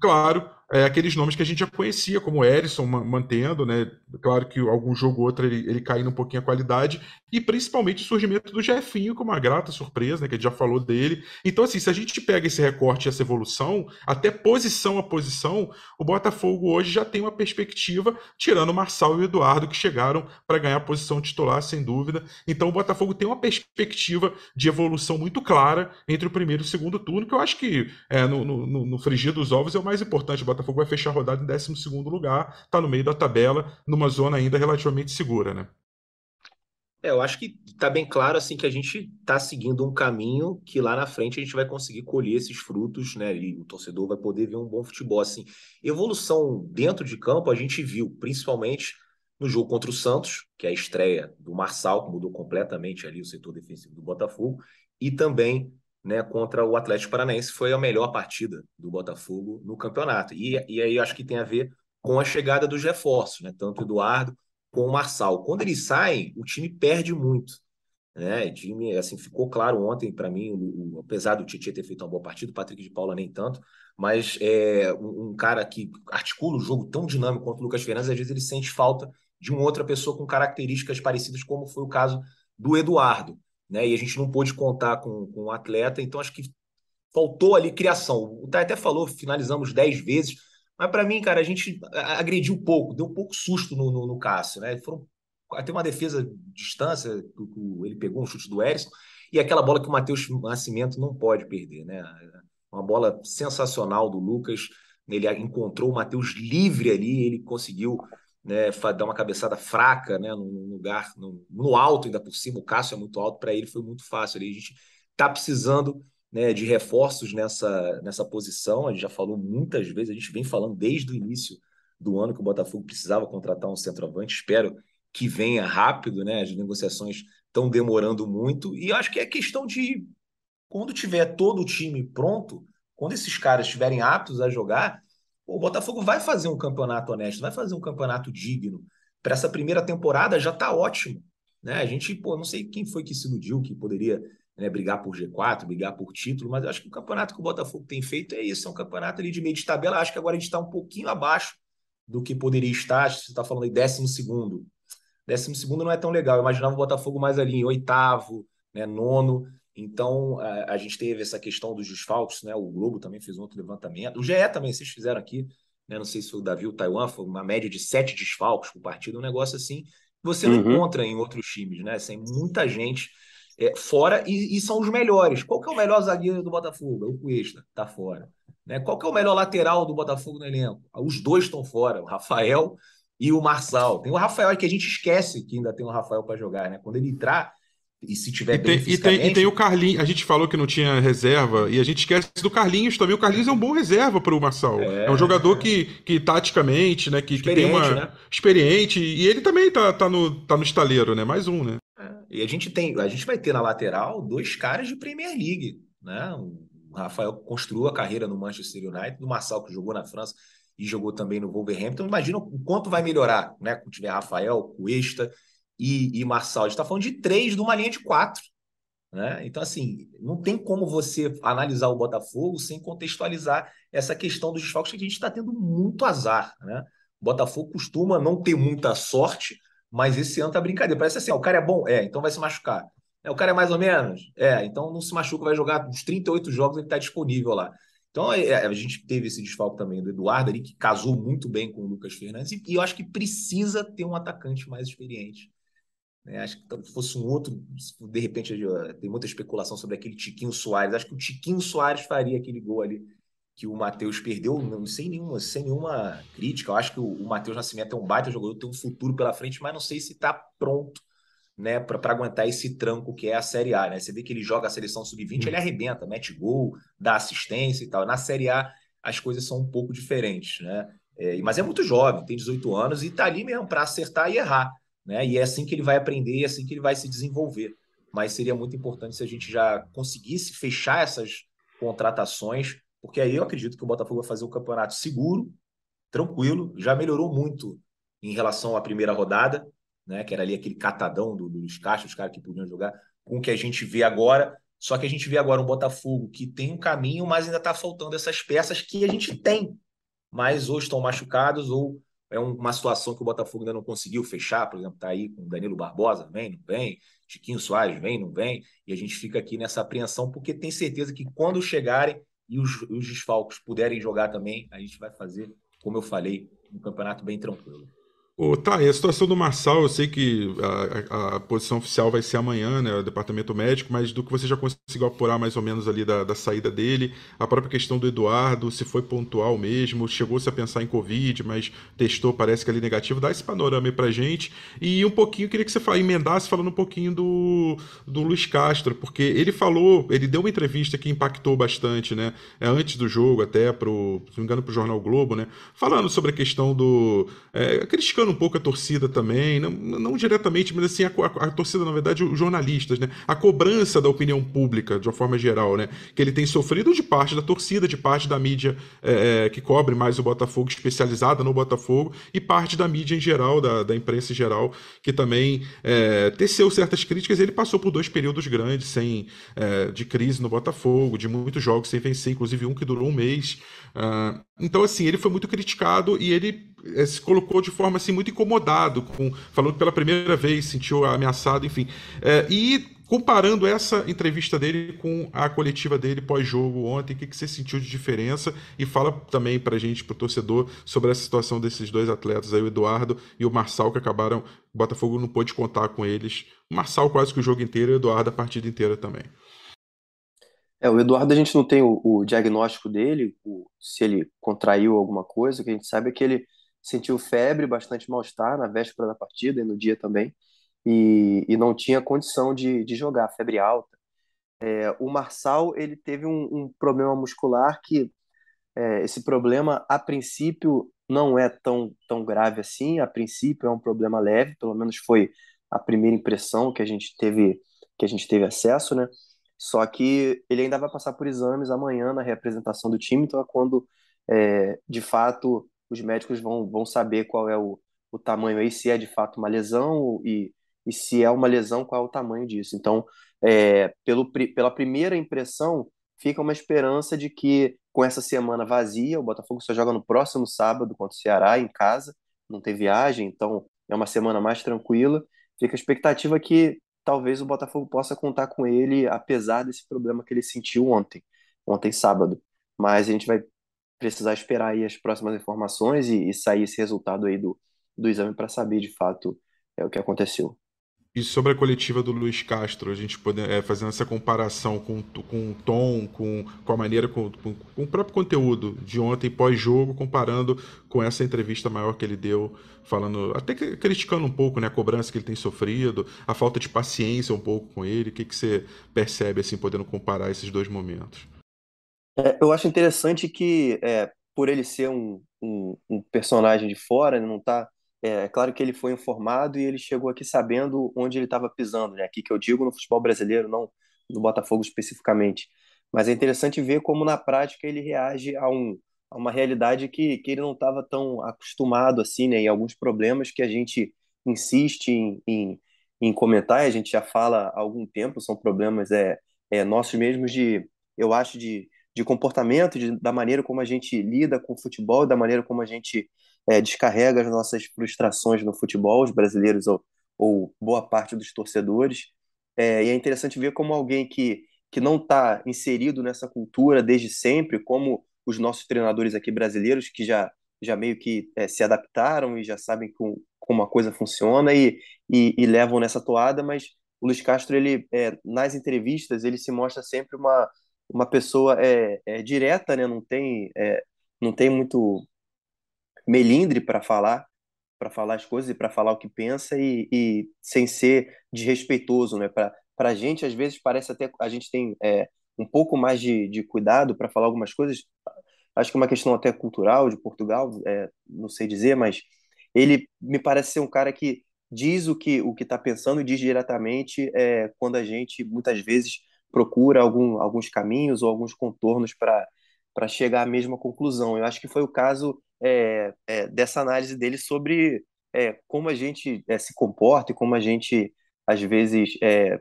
claro, é, aqueles nomes que a gente já conhecia, como Erisson mantendo, né? Claro que algum jogo ou outro ele, ele caindo um pouquinho a qualidade, e principalmente o surgimento do Jefinho, com uma grata surpresa, né? Que a gente já falou dele. Então, assim, se a gente pega esse recorte e essa evolução, até posição a posição, o Botafogo hoje já tem uma perspectiva, tirando o Marçal e o Eduardo, que chegaram para ganhar a posição titular, sem dúvida. Então, o Botafogo tem uma perspectiva de evolução muito clara entre o primeiro e o segundo turno, que eu acho que é, no, no, no frigir dos ovos é o mais importante. O Botafogo vai fechar a rodada em 12 lugar, está no meio da tabela, numa zona ainda relativamente segura, né? É, eu acho que está bem claro assim que a gente está seguindo um caminho que lá na frente a gente vai conseguir colher esses frutos, né? E o torcedor vai poder ver um bom futebol assim. Evolução dentro de campo a gente viu, principalmente no jogo contra o Santos, que é a estreia do Marçal, que mudou completamente ali o setor defensivo do Botafogo, e também né, contra o Atlético Paranaense, foi a melhor partida do Botafogo no campeonato. E, e aí acho que tem a ver com a chegada dos reforços, né, tanto o Eduardo como o Marçal. Quando eles saem, o time perde muito. Né? Time, assim, ficou claro ontem para mim, o, o, apesar do Tietchan ter feito uma boa partida, o Patrick de Paula nem tanto, mas é, um, um, cara que articula o jogo tão dinâmico quanto o Lucas Fernandes, às vezes ele sente falta de uma outra pessoa com características parecidas, como foi o caso do Eduardo né? E a gente não pôde contar com, com o atleta, então acho que faltou ali criação. O Thay até falou, finalizamos 10 vezes, mas para mim, cara, a gente agrediu pouco, deu um pouco susto no, no, no Cássio, né? Foram até uma defesa de distância, ele pegou um chute do Erisson, e aquela bola que o Matheus Nascimento não pode perder, né? Uma bola sensacional do Lucas, ele encontrou o Matheus livre ali, ele conseguiu né, dar uma cabeçada fraca, né, num lugar no, no alto ainda por cima. O Cássio é muito alto, para ele foi muito fácil. Ali. A gente está precisando né, de reforços nessa, nessa posição. A gente já falou muitas vezes, a gente vem falando desde o início do ano que o Botafogo precisava contratar um centroavante. Espero que venha rápido, né? As negociações estão demorando muito. E acho que é questão de quando tiver todo o time pronto, quando esses caras estiverem aptos a jogar, o Botafogo vai fazer um campeonato honesto, vai fazer um campeonato digno. Para essa primeira temporada já está ótimo. Né? A gente, pô, não sei quem foi que se iludiu que poderia né, brigar por G4, brigar por título, mas eu acho que o campeonato que o Botafogo tem feito é isso, é um campeonato ali de meio de tabela. Acho que agora a gente está um pouquinho abaixo do que poderia estar. Você está falando aí décimo segundo. Décimo segundo não é tão legal. Eu imaginava o Botafogo mais ali em oitavo, né, nono. Então, a, a, gente teve essa questão dos desfalques, né? O Globo também fez um outro levantamento. O GE também, vocês fizeram aqui, né? Não sei se o Davi ou o Taiwan, foi uma média de sete desfalques por partida, um negócio assim. Você não uhum. encontra em outros times, né? Tem muita gente é, fora e, e, são os melhores. Qual que é o melhor zagueiro do Botafogo? É o Cuesta, tá fora. Né? Qual que é o melhor lateral do Botafogo no elenco? Os dois estão fora, o Rafael e o Marçal. Tem o Rafael que a gente esquece que ainda tem o Rafael para jogar, né? Quando ele entrar, e se tiver e tem, e tem, e tem o Carlinhos, a gente falou que não tinha reserva, e a gente esquece do Carlinhos também. O Carlinhos é um bom reserva para o Marçal. É, é, um jogador é. que, que taticamente, né, que, que tem uma. Né? Experiente, e ele também tá, tá, no, tá no estaleiro, né? Mais um, né? É. E a gente tem, a gente vai ter na lateral dois caras de Premier League, né? O Rafael construiu a carreira no Manchester United, o Marçal que jogou na França e jogou também no Wolverhampton. Imagina o quanto vai melhorar, né? Quando tiver Rafael, Cuesta e, e Marçal. A gente está falando de três de uma linha de quatro. Né? Então, assim, não tem como você analisar o Botafogo sem contextualizar essa questão dos desfalques, que a gente está tendo muito azar. Né? O Botafogo costuma não ter muita sorte, mas esse ano tá brincadeira. Parece assim: ó, o cara é bom? É, então vai se machucar. É, o cara é mais ou menos? É, então não se machuca, vai jogar os 38 jogos, ele está disponível lá. Então, é, é, a gente teve esse desfalque também do Eduardo ali, que casou muito bem com o Lucas Fernandes, e, e eu acho que precisa ter um atacante mais experiente? Acho que se fosse um outro, de repente, tem muita especulação sobre aquele Tiquinho Soares. Acho que o Tiquinho Soares faria aquele gol ali que o Matheus perdeu, não, sem, nenhuma, sem nenhuma crítica. Eu acho que o, o Matheus Nascimento é um baita jogador, tem um futuro pela frente, mas não sei se está pronto né, para aguentar esse tranco que é a Série A. Né? Você vê que ele joga a seleção sub-20, hum. ele arrebenta, mete gol, dá assistência e tal. Na Série A, as coisas são um pouco diferentes. Né? É, mas é muito jovem, tem 18 anos e está ali mesmo para acertar e errar né? E é assim que ele vai aprender, é assim que ele vai se desenvolver. Mas seria muito importante se a gente já conseguisse fechar essas contratações, porque aí eu acredito que o Botafogo vai fazer um campeonato seguro, tranquilo, já melhorou muito em relação à primeira rodada, né? Que era ali aquele catadão do, do Luiz os caras que podiam jogar, com o que a gente vê agora. Só que a gente vê agora um Botafogo que tem um caminho, mas ainda está faltando essas peças que a gente tem, mas ou estão machucados ou é uma situação que o Botafogo ainda não conseguiu fechar, por exemplo, está aí com Danilo Barbosa, vem, não vem, Chiquinho Soares, vem, não vem, e a gente fica aqui nessa apreensão, porque tem certeza que quando chegarem e os, os desfalcos puderem jogar também, a gente vai fazer, como eu falei, um campeonato bem tranquilo. Oh, tá, e a situação do Marçal, eu sei que a, a, posição oficial vai ser amanhã, né, o departamento médico, mas do que você já conseguiu apurar mais ou menos ali da, da saída dele, a própria questão do Eduardo, se foi pontual mesmo, chegou-se a pensar em Covid, mas testou, parece que ali negativo, dá esse panorama aí pra gente. E um pouquinho, queria que você emendasse falando um pouquinho do, do Luiz Castro, porque ele falou, ele deu uma entrevista que impactou bastante, né, é, antes do jogo até, pro, se não me engano, pro Jornal Globo, né, falando sobre a questão do... É, criticando um pouco a torcida também, não, não diretamente, mas assim, a, a, a, torcida, na verdade, os jornalistas, né? A cobrança da opinião pública, de uma forma geral, né? Que ele tem sofrido de parte da torcida, de parte da mídia é, é, que cobre mais o Botafogo, especializada no Botafogo, e parte da mídia em geral, da, da imprensa em geral, que também é, teceu certas críticas. Ele passou por dois períodos grandes sem, é, de crise no Botafogo, de muitos jogos sem vencer, inclusive um que durou um mês. Uh, então, assim, ele foi muito criticado e ele eh, se colocou de forma assim muito incomodado, com, falando pela primeira vez, sentiu ameaçado, enfim. É, e comparando essa entrevista dele com a coletiva dele pós-jogo ontem, o que, que você sentiu de diferença? E fala também pra gente, pro torcedor, sobre essa situação desses dois atletas aí, o Eduardo e o Marçal, que acabaram, o Botafogo não pôde contar com eles. O Marçal quase que o jogo inteiro e o Eduardo a partida inteira também. É, o Eduardo a gente não tem o, o diagnóstico dele, o, se ele contraiu alguma coisa, o que a gente sabe é que ele sentiu febre, bastante mal-estar na véspera da partida e no dia também, e, e não tinha condição de, de jogar, febre alta. É, o Marçal, ele teve um, um problema muscular que, é, esse problema, a princípio, não é tão, tão grave assim, a princípio é um problema leve, pelo menos foi a primeira impressão que a gente teve, que a gente teve acesso, né? Só que ele ainda vai passar por exames amanhã na representação do time, então é quando, é, de fato, os médicos vão, vão saber qual é o, o tamanho aí, se é de fato uma lesão e, e se é uma lesão, qual é o tamanho disso. Então, é, pelo, pela primeira impressão, fica uma esperança de que com essa semana vazia, o Botafogo só joga no próximo sábado contra o Ceará, em casa, não tem viagem, então é uma semana mais tranquila. Fica a expectativa que talvez o Botafogo possa contar com ele, apesar desse problema que ele sentiu ontem, ontem sábado. Mas a gente vai precisar esperar aí as próximas informações e, e sair esse resultado aí do, do exame para saber de fato é, o que aconteceu. E sobre a coletiva do Luiz Castro, a gente poder, é, fazendo essa comparação com, com o tom, com, com a maneira, com, com, com o próprio conteúdo de ontem pós-jogo, comparando com essa entrevista maior que ele deu, falando, até criticando um pouco né, a cobrança que ele tem sofrido, a falta de paciência um pouco com ele. O que, que você percebe, assim, podendo comparar esses dois momentos? É, eu acho interessante que, é, por ele ser um, um, um personagem de fora, não está é, é claro que ele foi informado e ele chegou aqui sabendo onde ele estava pisando, né? Aqui que eu digo no futebol brasileiro, não no Botafogo especificamente. Mas é interessante ver como na prática ele reage a, um, a uma realidade que, que ele não estava tão acostumado assim, né? E alguns problemas que a gente insiste em, em, em comentar, a gente já fala há algum tempo, são problemas é, é nossos mesmos de, eu acho, de, de comportamento, de, da maneira como a gente lida com o futebol, da maneira como a gente é, descarrega as nossas frustrações no futebol, os brasileiros ou, ou boa parte dos torcedores. É, e é interessante ver como alguém que, que não está inserido nessa cultura desde sempre, como os nossos treinadores aqui brasileiros, que já, já meio que é, se adaptaram e já sabem com, como a coisa funciona e, e, e, levam nessa toada, mas o Luiz Castro, ele, é, nas entrevistas, ele se mostra sempre uma, uma pessoa é, é direta, né? não, tem, é, não tem muito melindre para falar, para falar as coisas e para falar o que pensa e, e sem ser desrespeitoso, né? Para a gente às vezes parece até a gente tem é, um pouco mais de, de cuidado para falar algumas coisas. Acho que é uma questão até cultural de Portugal, é, não sei dizer, mas ele me parece ser um cara que diz o que o que está pensando e diz diretamente é, quando a gente muitas vezes procura algum, alguns caminhos ou alguns contornos para para chegar à mesma conclusão. Eu acho que foi o caso é, é, dessa análise dele sobre é, como a gente é, se comporta e como a gente, às vezes, é,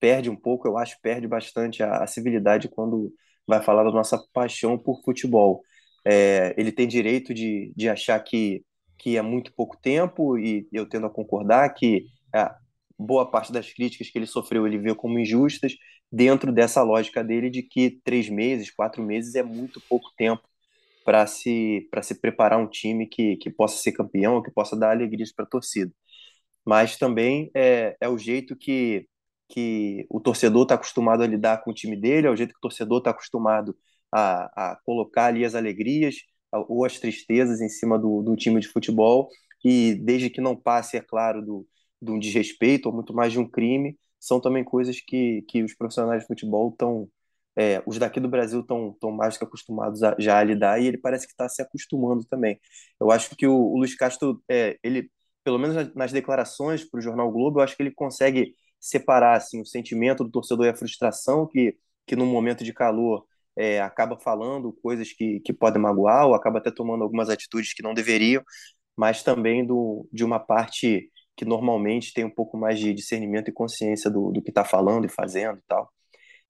perde um pouco, eu acho, perde bastante a, a civilidade quando vai falar da nossa paixão por futebol. É, ele tem direito de, de achar que, que é muito pouco tempo, e eu tendo a concordar que boa parte das críticas que ele sofreu ele vê como injustas, dentro dessa lógica dele de que três meses, quatro meses é muito pouco tempo para se, para se preparar um time que, que possa ser campeão, que possa dar alegrias para a torcida. Mas também é, é o jeito que, que o torcedor está acostumado a lidar com o time dele, é o jeito que o torcedor está acostumado a, a colocar ali as alegrias ou as tristezas em cima do, do time de futebol, e desde que não passe, é claro, do, de um desrespeito ou muito mais de um crime, são também coisas que, que os profissionais de futebol estão é, os daqui do Brasil estão tão mais que acostumados a, já a lidar e ele parece que está se acostumando também. Eu acho que o, o Luiz Castro, é, ele, pelo menos nas declarações para o Jornal Globo, eu acho que ele consegue separar assim, o sentimento do torcedor e a frustração que, que num momento de calor é, acaba falando coisas que, que podem magoar ou acaba até tomando algumas atitudes que não deveriam, mas também do, de uma parte que normalmente tem um pouco mais de discernimento e consciência do, do que está falando e fazendo e tal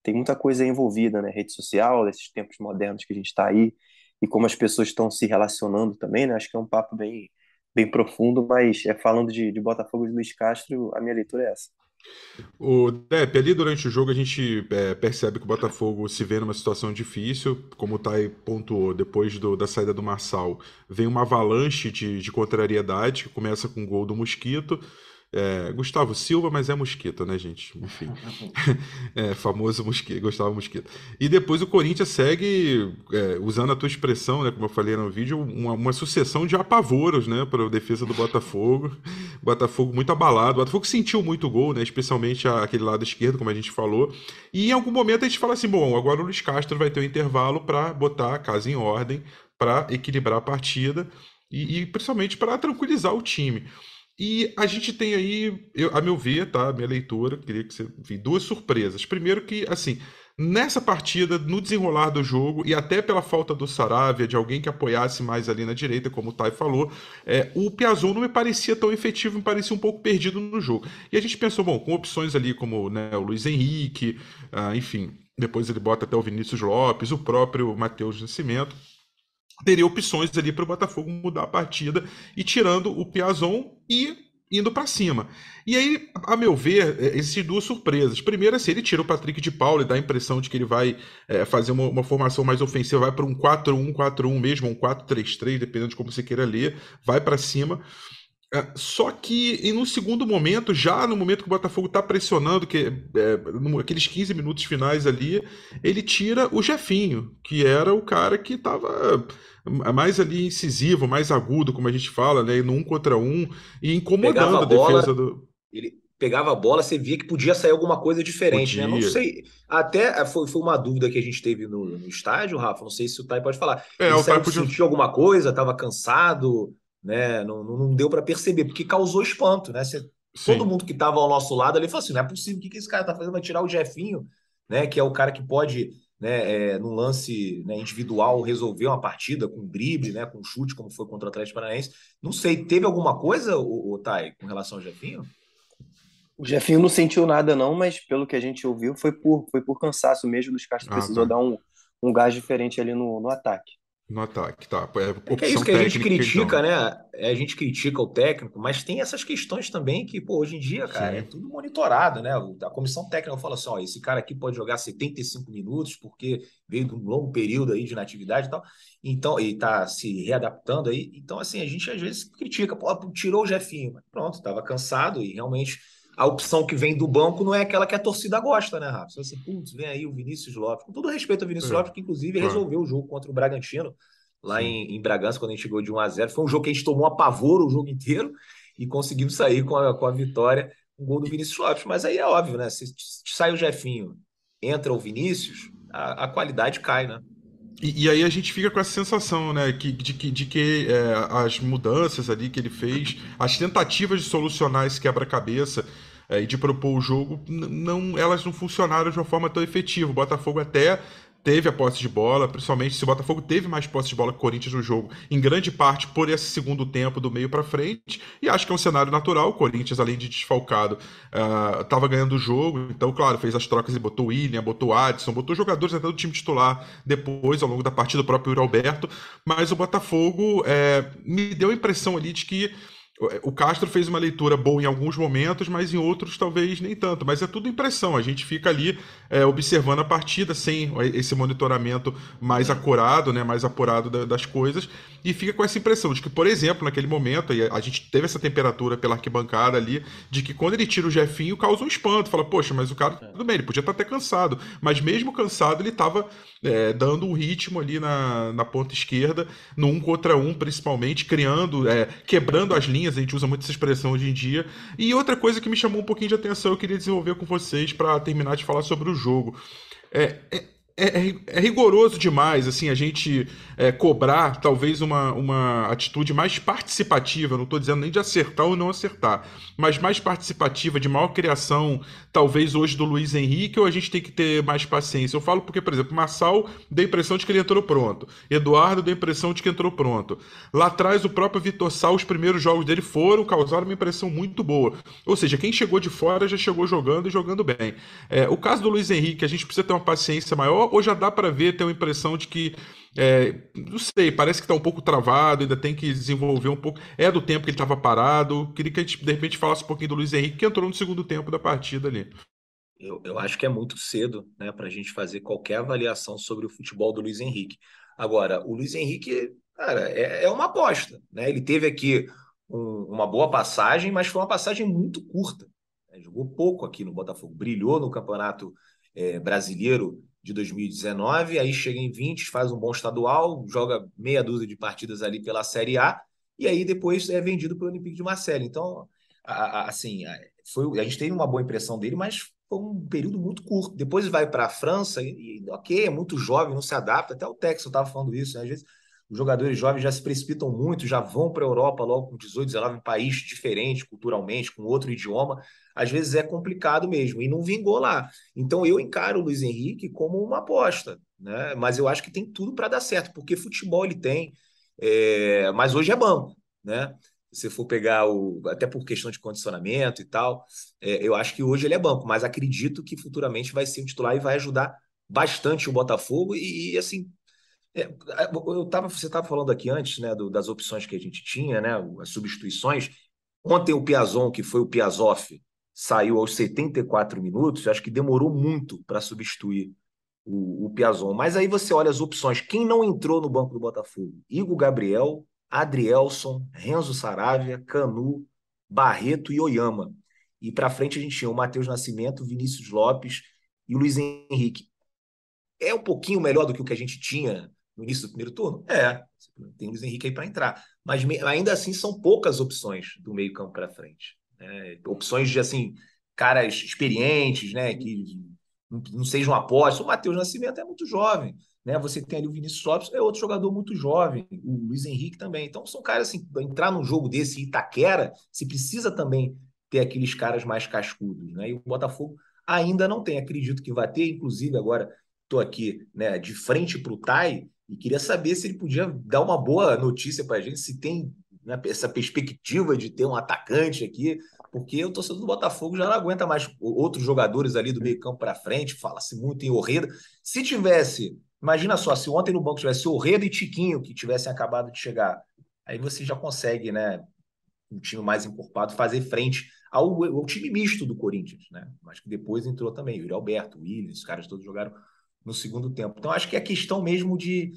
tem muita coisa envolvida, né? Rede social, esses tempos modernos que a gente está aí, e como as pessoas estão se relacionando também, né? Acho que é um papo bem, bem profundo, mas é falando de, de Botafogo e Luiz Castro, a minha leitura é essa. O Depp, ali durante o jogo a gente é, percebe que o Botafogo se vê numa situação difícil, como o Thay pontuou, depois do, da saída do Marçal, vem uma avalanche de, de contrariedade, que começa com o gol do Mosquito, é, Gustavo Silva, mas é Mosquito, né, gente? Enfim. é, famoso Mosquito, Gustavo Mosquito. E depois o Corinthians segue, é, usando a tua expressão, né, como eu falei no vídeo, uma, uma sucessão de apavoros, né, para a defesa do Botafogo. Botafogo muito abalado. O Botafogo sentiu muito gol, né, especialmente aquele lado esquerdo, como a gente falou. E em algum momento a gente fala assim: bom, agora o Luiz Castro vai ter um intervalo para botar a casa em ordem, para equilibrar a partida e, e principalmente para tranquilizar o time. E a gente tem aí, eu, a meu ver, tá? Minha leitura, queria que você. Enfim, duas surpresas. Primeiro, que, assim, Nessa partida, no desenrolar do jogo, e até pela falta do Saravia, de alguém que apoiasse mais ali na direita, como o Tai falou, é, o Piazon não me parecia tão efetivo, me parecia um pouco perdido no jogo. E a gente pensou, bom, com opções ali como né, o Luiz Henrique, ah, enfim, depois ele bota até o Vinícius Lopes, o próprio Matheus Nascimento teria opções ali para o Botafogo mudar a partida e tirando o Piazon e indo para cima. E aí, a meu ver, é, existem duas surpresas. Primeiro, é se ele tira o Patrick de Paulo e dá a impressão de que ele vai é, fazer uma, uma, formação mais ofensiva, vai para um 4-1, 4-1 mesmo, um 4-3-3, dependendo de como você queira ler, vai para cima. É, só que em um segundo momento, já no momento que o Botafogo está pressionando, que é, aqueles 15 minutos finais ali, ele tira o Jefinho, que era o cara que estava mais ali incisivo, mais agudo, como a gente fala, né? No um contra um, e incomodando a, a, defesa do. Ele pegava a bola, você via que podia sair alguma coisa diferente, podia. né? Não sei. Até foi, foi uma dúvida que a gente teve no, no estádio, Rafa. Não sei se o Tai pode falar. É, ele o Tai podia... sentiu alguma coisa, estava cansado né? Não, não deu para perceber, porque causou espanto, né? Você, todo mundo que estava ao nosso lado ali falou assim: não é possível, o que, que esse cara está fazendo? Vai tirar o Jefinho, né? Que é o cara que pode, né, é, num lance né, individual, resolver uma partida com drible, né? Com chute, como foi contra o Atlético Paranaense. Não sei, teve alguma coisa, o, o Thay, com relação ao Jefinho? O Jefinho não sentiu nada, não, mas pelo que a gente ouviu, foi por, foi por cansaço mesmo dos caras. Ah, precisou tá. dar um, um gás diferente ali no, no ataque no ataque, tá? É, é, é isso que a gente critica, então. né? É, a gente critica o técnico, mas tem essas questões também que, pô, hoje em dia, cara, Sim. é tudo monitorado, né? A comissão técnica fala assim: ó, esse cara aqui pode jogar 75 minutos porque veio de um longo período aí de inatividade e tal, então, e tá se readaptando aí. Então, assim, a gente às vezes critica, pô, tirou o Jefinho, mas pronto, tava cansado e realmente a opção que vem do banco não é aquela que a torcida gosta, né, Rafa? Você assim, putz, vem aí o Vinícius Lopes. Com todo respeito ao Vinícius é. Lopes, que inclusive resolveu o jogo contra o Bragantino, lá em, em, Bragança, quando a gente chegou de 1 a 0 Foi um jogo que a gente tomou a pavor o jogo inteiro e conseguimos sair com a, com a vitória, um gol do Vinícius Lopes. Mas aí é óbvio, né? Se, se sai o Jefinho, entra o Vinícius, a, a qualidade cai, né? E, e, aí a gente fica com essa sensação, né, que, de que, de que é, as mudanças ali que ele fez, as tentativas de solucionar esse quebra-cabeça é, e de propor o jogo, não, elas não funcionaram de uma forma tão efetiva. O Botafogo até teve a posse de bola, principalmente se o Botafogo teve mais posse de bola que o Corinthians no jogo, em grande parte por esse segundo tempo do meio para frente, e acho que é um cenário natural. O Corinthians, além de desfalcado, estava uh, ganhando o jogo, então, claro, fez as trocas e botou o William, botou o Adson, botou jogadores até do time titular depois, ao longo da partida, o próprio Yuri Alberto, mas o Botafogo é, me deu a impressão ali de que o Castro fez uma leitura boa em alguns momentos, mas em outros talvez nem tanto. Mas é tudo impressão. A gente fica ali é, observando a partida sem esse monitoramento mais acurado, né, mais apurado das coisas, e fica com essa impressão de que, por exemplo, naquele momento, a gente teve essa temperatura pela arquibancada ali, de que quando ele tira o Jefinho, causa um espanto. Fala, poxa, mas o cara, tudo bem, ele podia estar até cansado, mas mesmo cansado, ele estava é, dando um ritmo ali na, na ponta esquerda, no um contra um, principalmente, criando, é, quebrando as linhas linhas, a gente usa muito essa expressão hoje em dia. E outra coisa que me chamou um pouquinho de atenção, eu queria desenvolver com vocês para terminar de falar sobre o jogo. É, é, é, é, é, rigoroso demais assim a gente é, cobrar talvez uma, uma atitude mais participativa, não estou dizendo nem de acertar ou não acertar, mas mais participativa, de maior criação, talvez hoje do Luiz Henrique, ou a gente tem que ter mais paciência? Eu falo porque, por exemplo, Marçal deu a impressão de que ele entrou pronto, Eduardo deu a impressão de que entrou pronto. Lá atrás, o próprio Vitor Sal, os primeiros jogos dele foram, causaram uma impressão muito boa. Ou seja, quem chegou de fora já chegou jogando e jogando bem. É, o caso do Luiz Henrique, a gente precisa ter uma paciência maior ou já dá para ver, ter uma impressão de que é, não sei, parece que está um pouco travado, ainda tem que desenvolver um pouco. É do tempo que ele estava parado. Queria que a gente, de repente, falasse um pouquinho do Luiz Henrique, que entrou no segundo tempo da partida ali. Eu, eu acho que é muito cedo né, para a gente fazer qualquer avaliação sobre o futebol do Luiz Henrique. Agora, o Luiz Henrique, cara, é, é uma aposta. Né? Ele teve aqui um, uma boa passagem, mas foi uma passagem muito curta. Né? Jogou pouco aqui no Botafogo. Brilhou no Campeonato é, Brasileiro de 2019, aí chega em 20, faz um bom estadual, joga meia dúzia de partidas ali pela Série A, e aí depois é vendido para o Olympique de Marseille. Então, a, a, assim, foi, a gente teve uma boa impressão dele, mas foi um período muito curto. Depois vai para a França e, e, ok, é muito jovem, não se adapta. Até o Texas estava falando isso, né? às vezes os jogadores jovens já se precipitam muito, já vão para a Europa logo com 18, 19, em país diferente culturalmente, com outro idioma. Às vezes é complicado mesmo, e não vingou lá. Então eu encaro o Luiz Henrique como uma aposta, né? Mas eu acho que tem tudo para dar certo, porque futebol ele tem, é... mas hoje é banco, né? Se for pegar o. Até por questão de condicionamento e tal, é, eu acho que hoje ele é banco, mas acredito que futuramente vai ser um titular e vai ajudar bastante o Botafogo. E, e assim, é, eu tava, você estava falando aqui antes, né, do, das opções que a gente tinha, né, as substituições. Ontem o Piazon, que foi o Piazoff, saiu aos 74 minutos, acho que demorou muito para substituir o, o Piazon. Mas aí você olha as opções. Quem não entrou no banco do Botafogo? Igor Gabriel, Adrielson, Renzo Saravia, Canu, Barreto e Oyama. E para frente a gente tinha o Matheus Nascimento, Vinícius Lopes e o Luiz Henrique. É um pouquinho melhor do que o que a gente tinha no início do primeiro turno? É, tem o Luiz Henrique aí para entrar. Mas ainda assim são poucas opções do meio-campo para frente. Né? Opções de assim, caras experientes, né? Que não sejam apostas. O Matheus Nascimento é muito jovem. Né? Você tem ali o Vinícius Lopes, é outro jogador muito jovem, o Luiz Henrique também. Então são caras assim, entrar num jogo desse Itaquera, se precisa também ter aqueles caras mais cascudos, né? E o Botafogo ainda não tem, acredito que vai ter, inclusive agora estou aqui, né, de frente para o Tai e queria saber se ele podia dar uma boa notícia para a gente, se tem né, essa perspectiva de ter um atacante aqui, porque o torcedor do Botafogo já não aguenta mais outros jogadores ali do meio campo para frente, fala-se muito em Orreda. Se tivesse, imagina só, se ontem no banco tivesse Orreda e Tiquinho, que tivessem acabado de chegar, aí você já consegue, né, um time mais encorpado, fazer frente ao, ao time misto do Corinthians, né? Mas que depois entrou também, o Yuri Alberto, o Williams, os caras todos jogaram no segundo tempo. Então, acho que é questão mesmo de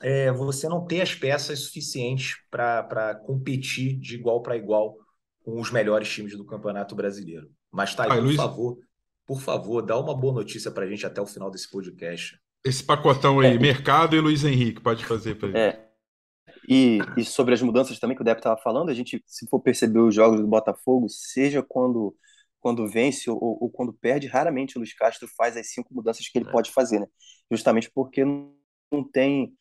é, você não ter as peças suficientes para competir de igual para igual com os melhores times do Campeonato Brasileiro. Mas tá aí, por Luiz... favor, por favor, dá uma boa notícia para a gente até o final desse podcast. Esse pacotão aí, é. Mercado e Luiz Henrique, pode fazer para É. E, e, sobre as mudanças também que o Depp estava falando, a gente, se for perceber os jogos do Botafogo, seja quando quando vence ou, ou, quando perde, raramente o Luiz Castro faz as cinco mudanças que ele é. pode fazer, né? Justamente porque não tem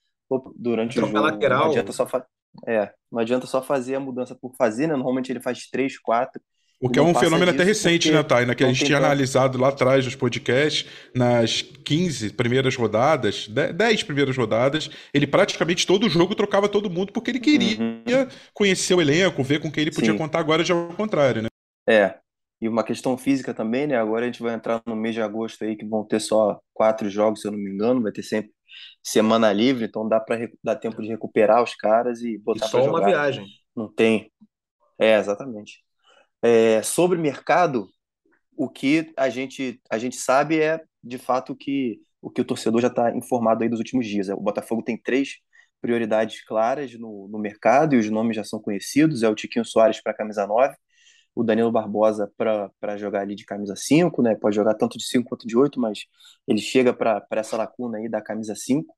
durante o jogo. Lateral. Não adianta só fa... é, não adianta só fazer a mudança por fazer, né? Normalmente ele faz três, quatro. O que é um fenômeno até recente, né, Taina? Que a gente tinha tanto... analisado lá atrás nos podcasts, nas 15 primeiras rodadas, 10 primeiras rodadas, ele praticamente todo jogo trocava todo mundo porque ele queria uhum. conhecer o elenco, ver com quem ele podia Sim. contar agora já ao contrário, né? É, e uma questão física também, né? Agora a gente vai entrar no mês de agosto aí que vão ter só quatro jogos, se eu não me engano, vai ter sempre semana livre, então dá para dar tempo de recuperar os caras e botar para jogar. Só uma viagem. Não tem. É, exatamente. É, sobre mercado, o que a gente a gente sabe é de fato que o que o torcedor já está informado aí dos últimos dias. O Botafogo tem três prioridades claras no, no mercado e os nomes já são conhecidos. É o Tiquinho Soares para a camisa 9, o Danilo Barbosa para jogar ali de camisa 5, né? Pode jogar tanto de 5 quanto de 8, mas ele chega para essa lacuna aí da camisa 5.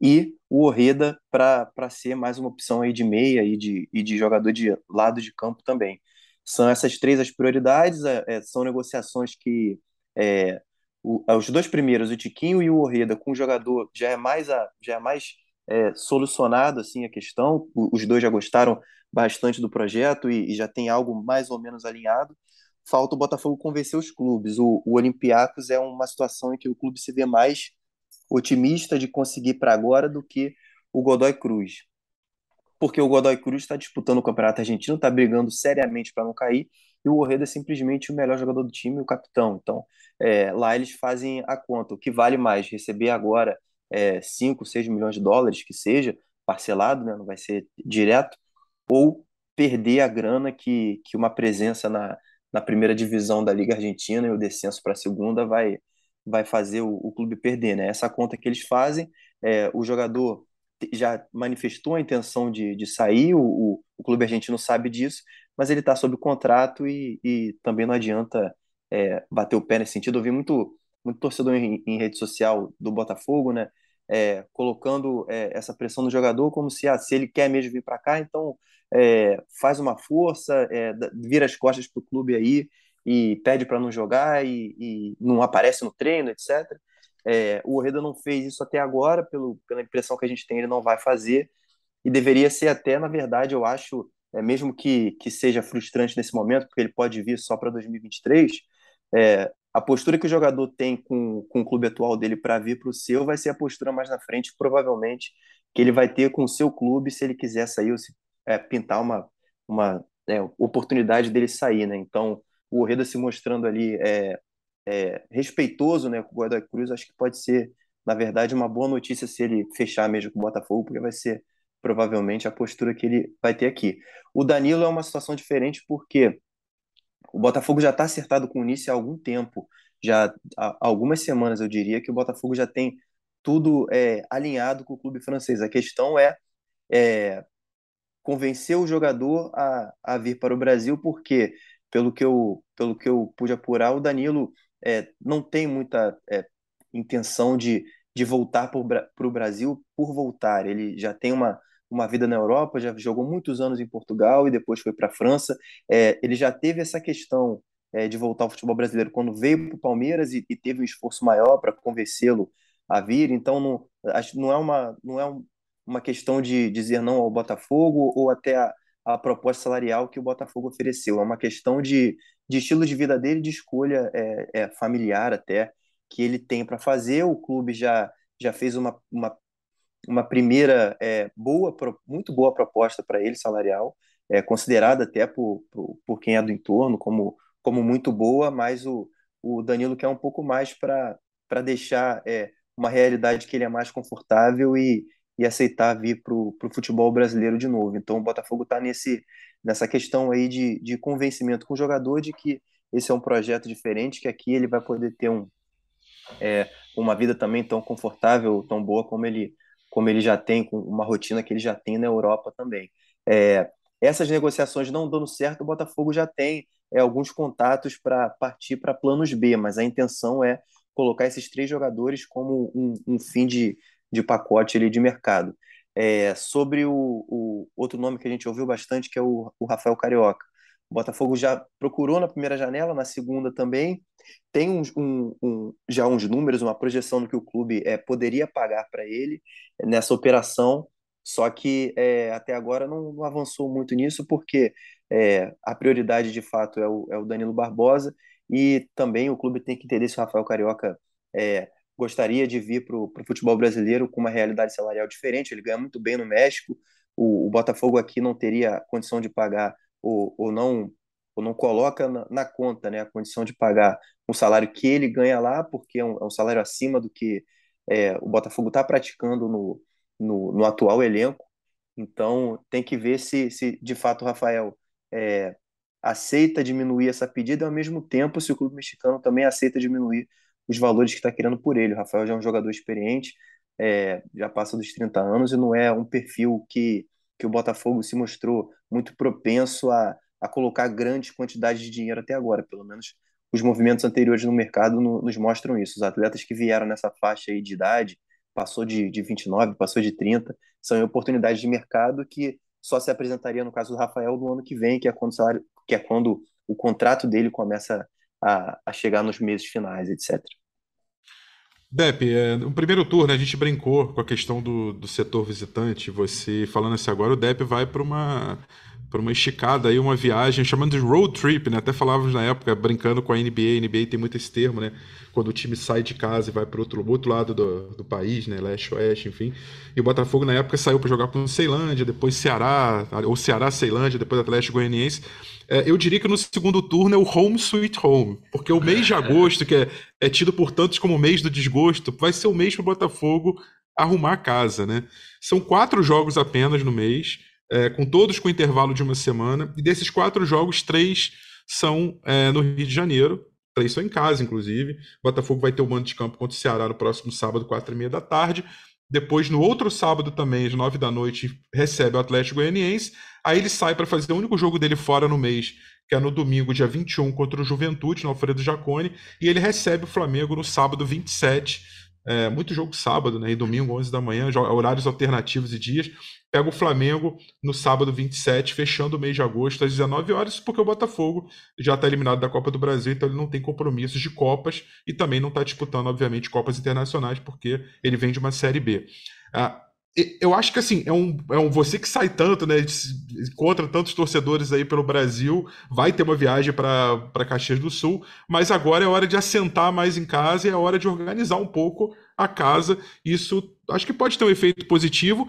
E o Orreda para ser mais uma opção aí de meia e de, e de jogador de lado de campo também. São essas três as prioridades, é, é são negociações que é, o, os dois primeiros, o Tiquinho e o Orreda, com o jogador já é mais, a, já é mais é, solucionado assim a questão. Os dois já gostaram bastante do projeto e, e, já tem algo mais ou menos alinhado. Falta o Botafogo convencer os clubes. O, o Olympiacos é uma situação em que o clube se vê mais otimista de conseguir para agora do que o Godoy Cruz. Porque o Godoy Cruz está disputando o Campeonato Argentino, está brigando seriamente para não cair, e o Orreda é simplesmente o melhor jogador do time, o capitão. Então, é, lá eles fazem a conta. O que vale mais, receber agora é, 5, 6 milhões de dólares, que seja, parcelado, né, não vai ser direto, ou perder a grana que, que uma presença na, na primeira divisão da Liga Argentina e o descenso para a segunda vai, vai fazer o, o, clube perder. Né? Essa conta que eles fazem, é, o jogador já manifestou a intenção de, de sair, o, o, o clube argentino sabe disso, mas ele está sob contrato e, e também não adianta é, bater o pé nesse sentido. Eu vi muito, muito torcedor em, em rede social do Botafogo, né? É, colocando é, essa pressão no jogador como se, ah, se ele quer mesmo vir para cá, então é, faz uma força, é, vira as costas para o clube aí e pede para não jogar e, e, não aparece no treino, etc. É, o Orreda não fez isso até agora, pelo, pela impressão que a gente tem, ele não vai fazer, e deveria ser até, na verdade, eu acho, é, mesmo que, que seja frustrante nesse momento, porque ele pode vir só para 2023, é, a postura que o jogador tem com, com o clube atual dele para vir para o seu vai ser a postura mais na frente, provavelmente, que ele vai ter com o seu clube se ele quiser sair ou se é, pintar uma, uma é, oportunidade dele sair, né? Então, o Orreda se mostrando ali é, é, respeitoso né, com o Godoy Cruz, acho que pode ser, na verdade, uma boa notícia se ele fechar mesmo com o Botafogo, porque vai ser provavelmente a postura que ele vai ter aqui. O Danilo é uma situação diferente porque o Botafogo já está acertado com o início há algum tempo, já há algumas semanas eu diria que o Botafogo já tem tudo é, alinhado com o clube francês. A questão é, é convencer o jogador a, a vir para o Brasil, porque pelo que eu, pelo que eu pude apurar, o Danilo é, não tem muita é, intenção de, de voltar para o Brasil por voltar. Ele já tem uma, uma vida na Europa, já jogou muitos anos em Portugal e depois foi para a França. É, ele já teve essa questão é, de voltar ao futebol brasileiro quando veio para o Palmeiras e, e, teve um esforço maior para convencê-lo a vir. Então, não, acho, não é, uma, não é uma questão de dizer não ao Botafogo ou até a, a proposta salarial que o Botafogo ofereceu. É uma questão de, de estilo de vida dele, de escolha é, é familiar até, que ele tem para fazer. O clube já, já fez uma, uma, uma primeira é, boa, muito boa proposta para ele, salarial, é, considerada até por, por, por, quem é do entorno como, como muito boa, mas o, o Danilo quer um pouco mais para deixar é, uma realidade que ele é mais confortável e, e aceitar vir para o futebol brasileiro de novo. Então o Botafogo está nessa questão aí de, de convencimento com o jogador de que esse é um projeto diferente, que aqui ele vai poder ter um, é, uma vida também tão confortável, tão boa como ele como ele já tem, com uma rotina que ele já tem na Europa também. É, essas negociações não dando certo, o Botafogo já tem é, alguns contatos para partir para planos B, mas a intenção é colocar esses três jogadores como um, um fim de, de pacote ali de mercado. É, sobre o, o, outro nome que a gente ouviu bastante, que é o, o Rafael Carioca. O Botafogo já procurou na primeira janela, na segunda também. Tem um, um, um, já uns números, uma projeção do que o clube é, poderia pagar para ele nessa operação, só que é, até agora não, não, avançou muito nisso, porque é, a prioridade de fato é o, é o Danilo Barbosa e também o clube tem que entender se o Rafael Carioca gostaria de vir para o futebol brasileiro com uma realidade salarial diferente. Ele ganha muito bem no México. O, o Botafogo aqui não teria condição de pagar ou, ou não ou não coloca na, na, conta né, a condição de pagar um salário que ele ganha lá, porque é um, é um salário acima do que é, o Botafogo está praticando no, no, no, atual elenco. Então tem que ver se, se de fato o Rafael é, aceita diminuir essa pedida e ao mesmo tempo se o clube mexicano também aceita diminuir os valores que está querendo por ele. O Rafael já é um jogador experiente, é, já passa dos 30 anos e não é um perfil que, que o Botafogo se mostrou muito propenso a, a colocar grandes quantidades de dinheiro até agora. Pelo menos os movimentos anteriores no mercado no, nos mostram isso. Os atletas que vieram nessa faixa aí de idade, passou de, de 29, passou de 30, são oportunidades de mercado que só se apresentaria no caso do Rafael no ano que vem, que é quando o, salário, que é quando o contrato dele começa a, a chegar nos meses finais, etc. Depe, é, no primeiro turno a gente brincou com a questão do, do setor visitante. Você falando assim agora, o Depe vai para uma para uma esticada aí, uma viagem, chamando de road trip, né? Até falávamos na época, brincando com a NBA, a NBA tem muito esse termo, né? Quando o time sai de casa e vai para outro, outro lado do, do país, né? Leste, oeste, enfim. E o Botafogo na época saiu para jogar com o Ceilândia, depois Ceará, ou Ceará, Ceilândia, depois Atlético Goianiense. É, eu diria que no segundo turno é o home sweet home, porque o mês de agosto, que é, é tido por tantos como o mês do desgosto, vai ser o mês para o Botafogo arrumar a casa, né? São quatro jogos apenas no mês é, com todos com intervalo de uma semana. E desses quatro jogos, três são é, no Rio de Janeiro. Três são em casa, inclusive. O Botafogo vai ter o mando de campo contra o Ceará no próximo sábado, quatro e meia da tarde. Depois, no outro sábado também, às nove da noite, recebe o Atlético Goianiense. Aí ele sai para fazer o único jogo dele fora no mês, que é no domingo, dia 21, contra o Juventude, no Alfredo Jacone. E ele recebe o Flamengo no sábado 27. É, muito jogo sábado, né? E domingo, 11 da manhã, horários alternativos e dias pega o Flamengo no sábado 27, fechando o mês de agosto às 19 horas, porque o Botafogo já está eliminado da Copa do Brasil, então ele não tem compromissos de Copas e também não está disputando, obviamente, Copas internacionais, porque ele vem de uma Série B. Ah, eu acho que assim, é um, é um você que sai tanto, né? Contra tantos torcedores aí pelo Brasil, vai ter uma viagem para Caxias do Sul, mas agora é hora de assentar mais em casa e é hora de organizar um pouco a casa. Isso acho que pode ter um efeito positivo.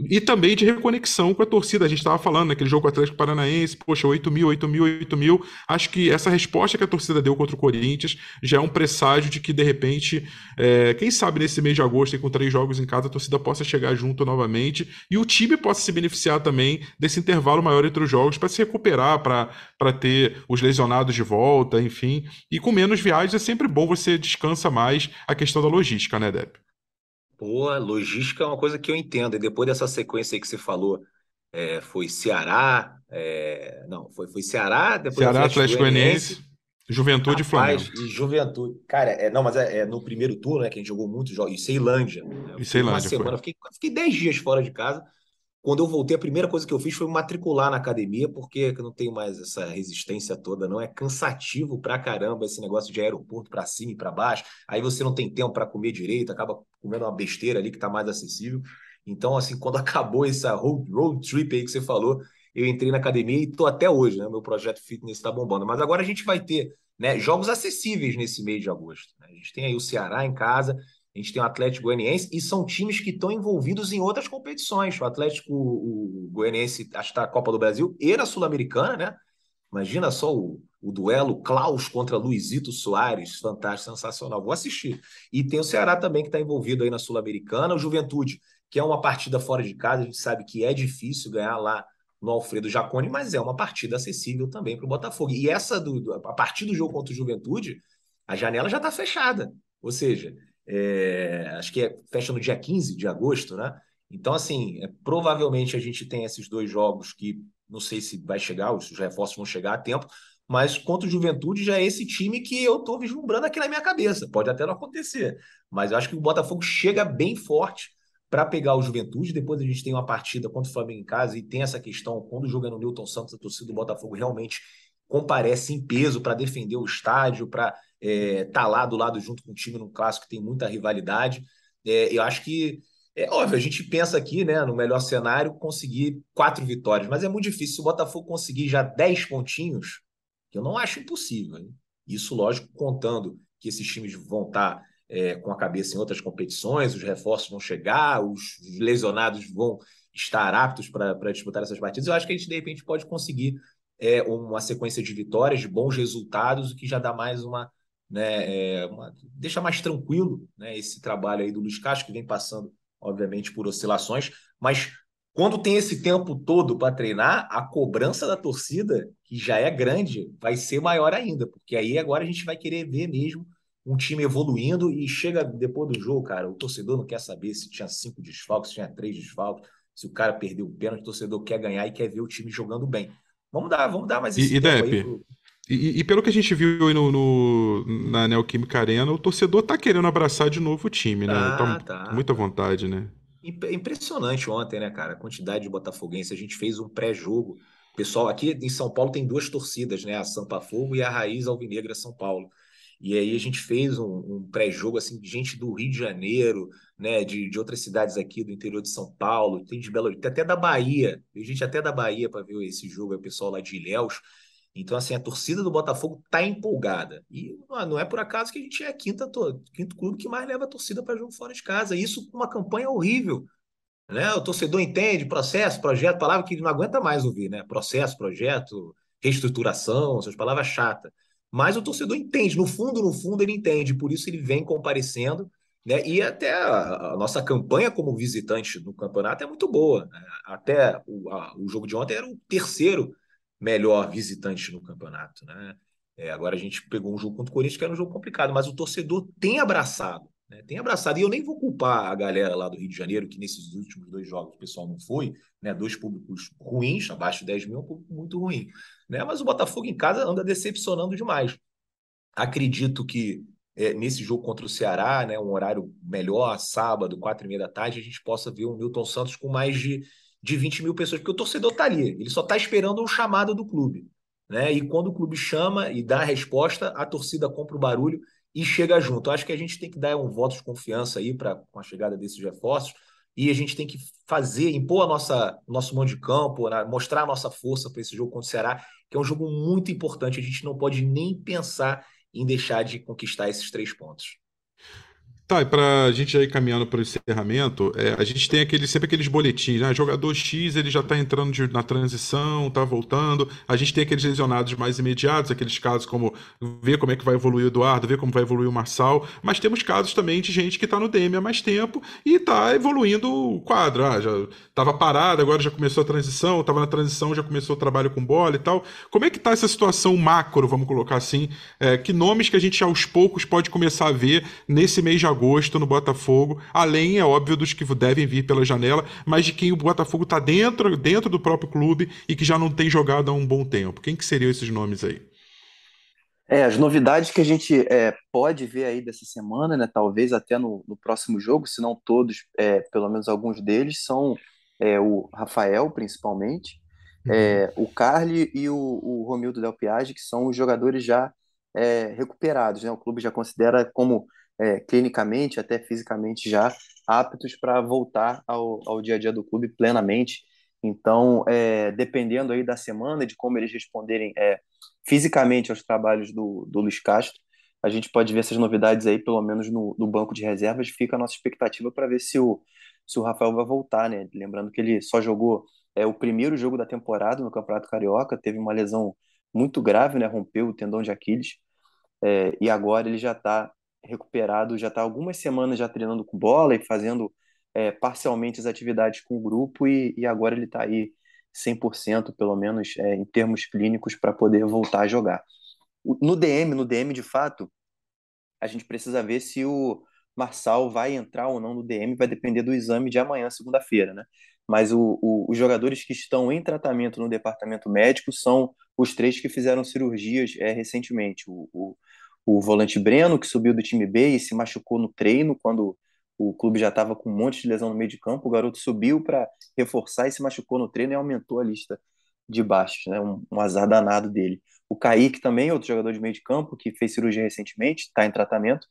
E também de reconexão com a torcida. A gente estava falando naquele jogo Atlético Paranaense, poxa, 8 mil, 8 mil, 8 mil. Acho que essa resposta que a torcida deu contra o Corinthians já é um presságio de que, de repente, é, quem sabe nesse mês de agosto, com três jogos em casa, a torcida possa chegar junto novamente e o time possa se beneficiar também desse intervalo maior entre os jogos para se recuperar, para ter os lesionados de volta, enfim. E com menos viagens é sempre bom você descansa mais a questão da logística, né, Deb? Pô, logística é uma coisa que eu entendo. E depois dessa sequência aí que você falou, é, foi Ceará, é, não, foi, foi Ceará, depois Ceará, Atlético Goianiense, Juventude e Flamengo. E Juventude. Cara, é, não, mas é, é, no primeiro turno, né, que a gente jogou muitos jogos, e Ceilândia. Né, e Ceilândia, uma semana, fiquei, fiquei 10 dias fora de casa. Quando eu voltei, a primeira coisa que eu fiz foi matricular na academia, porque eu não tenho mais essa resistência toda, não. É cansativo pra caramba esse negócio de aeroporto para cima e para baixo. Aí você não tem tempo para comer direito, acaba comendo uma besteira ali que tá mais acessível. Então, assim, quando acabou essa road, road trip aí que você falou, eu entrei na academia e tô até hoje, né? Meu projeto fitness está bombando. Mas agora a gente vai ter né, jogos acessíveis nesse mês de agosto. Né? A gente tem aí o Ceará em casa, a gente tem o Atlético Goianiense e são times que estão envolvidos em outras competições. O Atlético o Goianiense acho que está na Copa do Brasil e na Sul-Americana, né? Imagina só o, o duelo Klaus contra Luizito Soares, fantástico, sensacional. Vou assistir. E tem o Ceará também que está envolvido aí na Sul-Americana, o Juventude, que é uma partida fora de casa, a gente sabe que é difícil ganhar lá no Alfredo Jaconi, mas é uma partida acessível também para o Botafogo. E essa do, a partir do jogo contra o Juventude, a janela já está fechada. Ou seja, é, acho que é, fecha no dia 15 de agosto, né? Então, assim, é, provavelmente a gente tem esses dois jogos que não sei se vai chegar, os reforços vão chegar a tempo, mas contra o Juventude já é esse time que eu estou vislumbrando aqui na minha cabeça. Pode até não acontecer, mas eu acho que o Botafogo chega bem forte para pegar o Juventude. Depois a gente tem uma partida contra o Flamengo em casa e tem essa questão, quando joga no Newton Santos, a torcida do Botafogo realmente comparece em peso para defender o estádio, para é, tá lá do lado junto com o time no clássico que tem muita rivalidade. É, eu acho que é óbvio, a gente pensa aqui, né, no melhor cenário, conseguir quatro vitórias, mas é muito difícil. Se o Botafogo conseguir já dez pontinhos, que eu não acho impossível. Hein? Isso, lógico, contando que esses times vão estar tá, é, com a cabeça em outras competições, os reforços vão chegar, os lesionados vão estar aptos para disputar essas partidas. Eu acho que a gente, de repente, pode conseguir é, uma sequência de vitórias, de bons resultados, o que já dá mais uma né, é, uma, deixa mais tranquilo né, esse trabalho aí do Luiz Castro, que vem passando, obviamente, por oscilações, mas quando tem esse tempo todo para treinar, a cobrança da torcida, que já é grande, vai ser maior ainda, porque aí agora a gente vai querer ver mesmo um time evoluindo e chega depois do jogo, cara, o torcedor não quer saber se tinha cinco desfalques, se tinha três desfalques, se o cara perdeu o pênalti, o torcedor quer ganhar e quer ver o time jogando bem. Vamos dar, vamos dar mais esse e, tempo e aí pro... E, e, pelo que a gente viu no, no, na Neoquímica Arena, o torcedor tá querendo abraçar de novo o time, né? Tá, tá. muita vontade, né? Impressionante ontem, né, cara? A quantidade de botafoguense. A gente fez um pré-jogo. Pessoal, aqui em São Paulo tem duas torcidas, né? A Sampa Fogo e a Raiz Alvinegra São Paulo. E aí a gente fez um, um pré-jogo assim de gente do Rio de Janeiro, né, de, de outras cidades aqui do interior de São Paulo, tem de Belo Horizonte, até da Bahia. Tem gente até da Bahia para ver esse jogo, é o pessoal lá de Ilhéus. Então, assim, a torcida do Botafogo está empolgada. E não é por acaso que a gente é quinta, quinto clube que mais leva a torcida para jogo fora de casa. Isso com uma campanha horrível. Né? O torcedor entende processo, projeto, palavra que ele não aguenta mais ouvir, né? Processo, projeto, reestruturação, essas palavras chatas. Mas o torcedor entende, no fundo, no fundo, ele entende, por isso ele vem comparecendo. Né? E até a, a nossa campanha como visitante no campeonato é muito boa. Né? Até o, a, o jogo de ontem era o terceiro melhor visitante no campeonato. Né? É, agora a gente pegou um jogo contra o Corinthians que era um jogo complicado, mas o torcedor tem abraçado. Né? Tem abraçado. E eu nem vou culpar a galera lá do Rio de Janeiro, que nesses últimos dois jogos o pessoal não foi, né? dois públicos ruins, abaixo de 10 mil, um público muito ruim. Né? Mas o Botafogo em casa anda decepcionando demais. Acredito que é, nesse jogo contra o Ceará, né, um horário melhor, sábado, quatro e meia da tarde, a gente possa ver o Milton Santos com mais de de 20 mil pessoas, porque o torcedor está ali, ele só está esperando o chamado do clube. Né? E quando o clube chama e dá a resposta, a torcida compra o barulho e chega junto. Acho que a gente tem que dar um voto de confiança aí para com a chegada desses reforços, e a gente tem que fazer, impor a nossa nosso mão de campo, né? mostrar a nossa força para esse jogo contra o Ceará, que é um jogo muito importante. A gente não pode nem pensar em deixar de conquistar esses três pontos. Tá, e para a gente já ir caminhando para o encerramento, é, a gente tem aquele, sempre aqueles boletins, né? Jogador X ele já está entrando de, na transição, está voltando. A gente tem aqueles lesionados mais imediatos, aqueles casos como ver como é que vai evoluir o Eduardo, ver como vai evoluir o Marçal. Mas temos casos também de gente que está no DM há mais tempo e está evoluindo o quadro. Ah, já estava parado, agora já começou a transição, estava na transição, já começou o trabalho com bola e tal. Como é que está essa situação macro, vamos colocar assim? É, que nomes que a gente aos poucos pode começar a ver nesse mês de agosto no Botafogo, além, é óbvio, dos que devem vir pela janela, mas de quem o Botafogo está dentro, dentro do próprio clube e que já não tem jogado há um bom tempo. Quem que seriam esses nomes aí? É, as novidades que a gente é, pode ver aí dessa semana, né, talvez até no, no próximo jogo, se não todos, é, pelo menos alguns deles, são é, o Rafael, principalmente, é, uhum. o Carly e o, o Romildo Del Piage, que são os jogadores já é, recuperados. Né? O clube já considera como é, clinicamente, até fisicamente já aptos para voltar ao, ao dia a dia do clube plenamente. Então, é, dependendo aí da semana, de como eles responderem é, fisicamente aos trabalhos do, do Luiz Castro, a gente pode ver essas novidades aí, pelo menos no, no banco de reservas. Fica a nossa expectativa para ver se o, se o Rafael vai voltar, né? Lembrando que ele só jogou é, o primeiro jogo da temporada no Campeonato Carioca, teve uma lesão muito grave, né? Rompeu o tendão de Aquiles. É, e agora ele já está recuperado, já está algumas semanas já treinando com bola e fazendo é, parcialmente as atividades com o grupo e, e agora ele está aí 100% pelo menos é, em termos clínicos para poder voltar a jogar. No DM, no DM de fato, a gente precisa ver se o Marçal vai entrar ou não no DM, vai depender do exame de amanhã, segunda-feira, né? Mas o, o, os jogadores que estão em tratamento no departamento médico são os três que fizeram cirurgias é, recentemente. O, o, o volante Breno, que subiu do time B e se machucou no treino quando o clube já estava com um monte de lesão no meio de campo. O garoto subiu para reforçar e se machucou no treino e aumentou a lista de baixos, né? Um, um, azar danado dele. O Kaique também, outro jogador de meio de campo, que fez cirurgia recentemente, está em tratamento.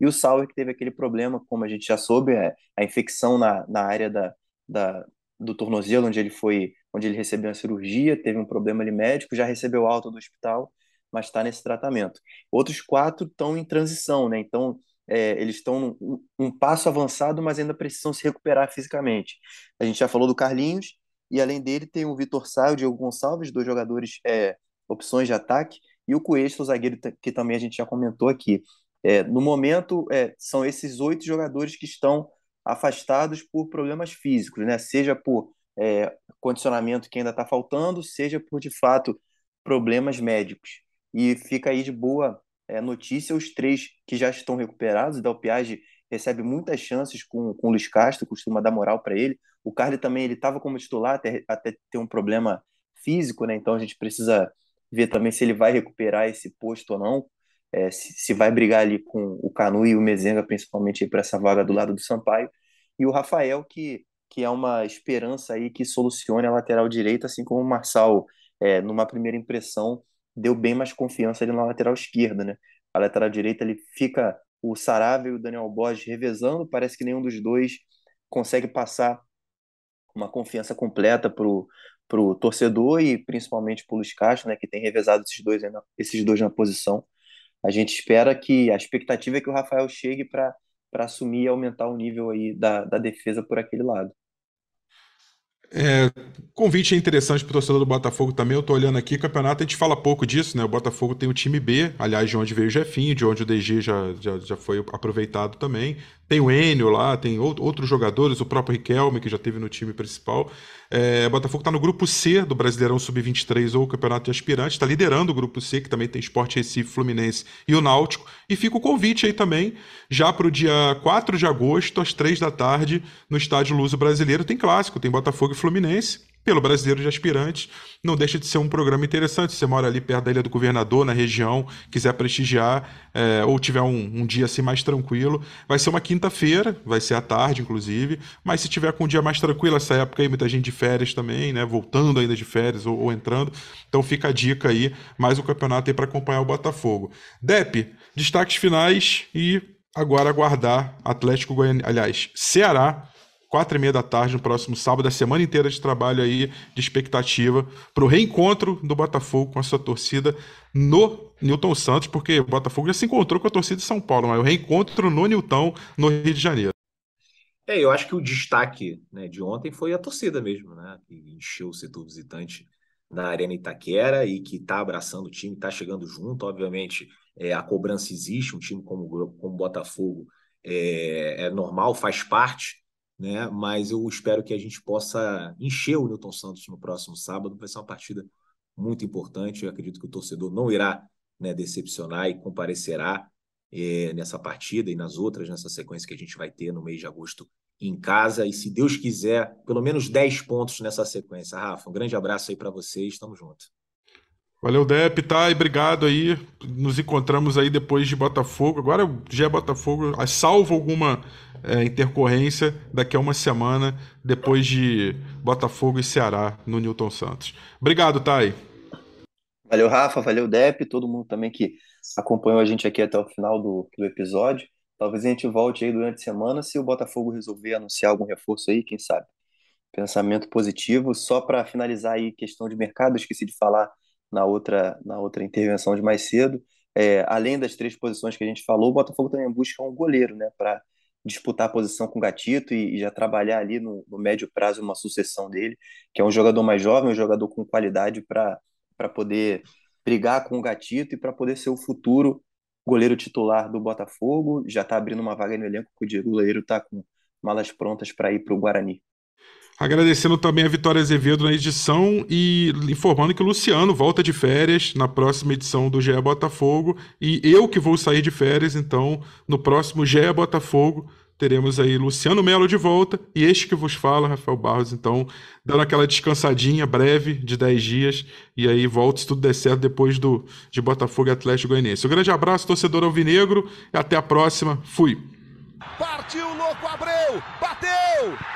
E o Sauer, que teve aquele problema, como a gente já soube, é a infecção na, na área da, da, do tornozelo, onde ele foi, onde ele recebeu a cirurgia, teve um problema ali médico, já recebeu alta do hospital mas está nesse tratamento. Outros quatro estão em transição, né? Então, é, eles estão um, um passo avançado, mas ainda precisam se recuperar fisicamente. A gente já falou do Carlinhos, e além dele tem o Vitor Sá o Diego Gonçalves, dois jogadores é, opções de ataque, e o Coelho, o zagueiro que também a gente já comentou aqui. É, no momento, é, são esses oito jogadores que estão afastados por problemas físicos, né? seja por é, condicionamento que ainda está faltando, seja por, de fato, problemas médicos. E fica aí de boa é, notícia os três que já estão recuperados. O Del Piage recebe muitas chances com, com o Luiz Castro, costuma dar moral para ele. O Carly também ele estava como titular até, até ter um problema físico, né? Então a gente precisa ver também se ele vai recuperar esse posto ou não. É, se, se, vai brigar ali com o Canu e o Mezenga, principalmente para essa vaga do lado do Sampaio. E o Rafael, que, que é uma esperança aí que solucione a lateral direita, assim como o Marçal, é, numa primeira impressão, deu bem mais confiança ali na lateral esquerda, né? A lateral direita ele fica o Sarave e o Daniel Borges revezando, parece que nenhum dos dois consegue passar uma confiança completa pro pro torcedor e principalmente pro Luiz Castro, né, que tem revezado esses dois esses dois na posição. A gente espera que a expectativa é que o Rafael chegue para para assumir e aumentar o nível aí da, da defesa por aquele lado. É, convite é interessante para o torcedor do Botafogo também. Eu estou olhando aqui, campeonato, a gente fala pouco disso, né? O Botafogo tem o time B, aliás, de onde veio o Jefinho, de onde o DG já, já, já foi aproveitado também. Tem o Enio lá, tem outros jogadores, o próprio Riquelme, que já teve no time principal. É, Botafogo está no grupo C do Brasileirão Sub-23 ou Campeonato de Aspirantes, está liderando o grupo C, que também tem Esporte Recife, Fluminense e o Náutico. E fica o convite aí também, já para o dia 4 de agosto, às 3 da tarde, no Estádio Luso Brasileiro, tem clássico, tem Botafogo e Fluminense pelo Brasileiro de Aspirantes. Não deixa de ser um programa interessante. Se você mora ali perto da Ilha do Governador, na região, quiser prestigiar, é, ou tiver um, um, dia assim mais tranquilo, vai ser uma quinta-feira, vai ser à tarde, inclusive. Mas se tiver com um dia mais tranquilo, essa época aí, muita gente de férias também, né? Voltando ainda de férias ou, ou entrando. Então fica a dica aí, mais um campeonato aí para acompanhar o Botafogo. Dep, destaques finais e agora aguardar Atlético Goianiense, aliás, Ceará quatro e meia da tarde, no próximo sábado, a semana inteira de trabalho aí, de expectativa, para o reencontro do Botafogo com a sua torcida no Newton Santos, porque o Botafogo já se encontrou com a torcida de São Paulo, mas o reencontro no Newton, no Rio de Janeiro. É, eu acho que o destaque né, de ontem foi a torcida mesmo, né? Que encheu o setor visitante na Arena Itaquera e que está abraçando o time, está chegando junto. Obviamente, é, a cobrança existe, um time como, o Botafogo é, é, normal, faz parte, né? Mas eu espero que a gente possa encher o Newton Santos no próximo sábado. Vai ser uma partida muito importante. Eu acredito que o torcedor não irá né, decepcionar e comparecerá é, nessa partida e nas outras, nessa sequência que a gente vai ter no mês de agosto em casa. E se Deus quiser, pelo menos 10 pontos nessa sequência. Rafa, um grande abraço aí para vocês. Tamo junto. Valeu, Dep, tá? E obrigado aí. Nos encontramos aí depois de Botafogo. Agora já é Botafogo, salvo alguma é, intercorrência, daqui a uma semana, depois de Botafogo e Ceará no Newton Santos. Obrigado, Thay. Valeu, Rafa, valeu, Dep, todo mundo também que acompanhou a gente aqui até o final do, do episódio. Talvez a gente volte aí durante a semana se o Botafogo resolver anunciar algum reforço aí, quem sabe. Pensamento positivo. Só para finalizar aí, questão de mercado, esqueci de falar na outra, na outra intervenção de mais cedo. É, além das três posições que a gente falou, o Botafogo também busca um goleiro, né, para disputar a posição com o Gatito e, e já trabalhar ali no, no, médio prazo uma sucessão dele, que é um jogador mais jovem, um jogador com qualidade para poder brigar com o Gatito e para poder ser o futuro goleiro titular do Botafogo. Já está abrindo uma vaga no elenco, que o Diego Goleiro está com malas prontas para ir para o Guarani. Agradecendo também a Vitória Azevedo na edição e informando que o Luciano volta de férias na próxima edição do GE Botafogo e eu que vou sair de férias, então no próximo GE Botafogo teremos aí Luciano Melo de volta e este que vos fala, Rafael Barros, então dando aquela descansadinha breve de 10 dias e aí volta se tudo der certo depois do de Botafogo e Atlético Goianiense. Um grande abraço, torcedor alvinegro, e até a próxima. Fui. Partiu louco Abreu, bateu!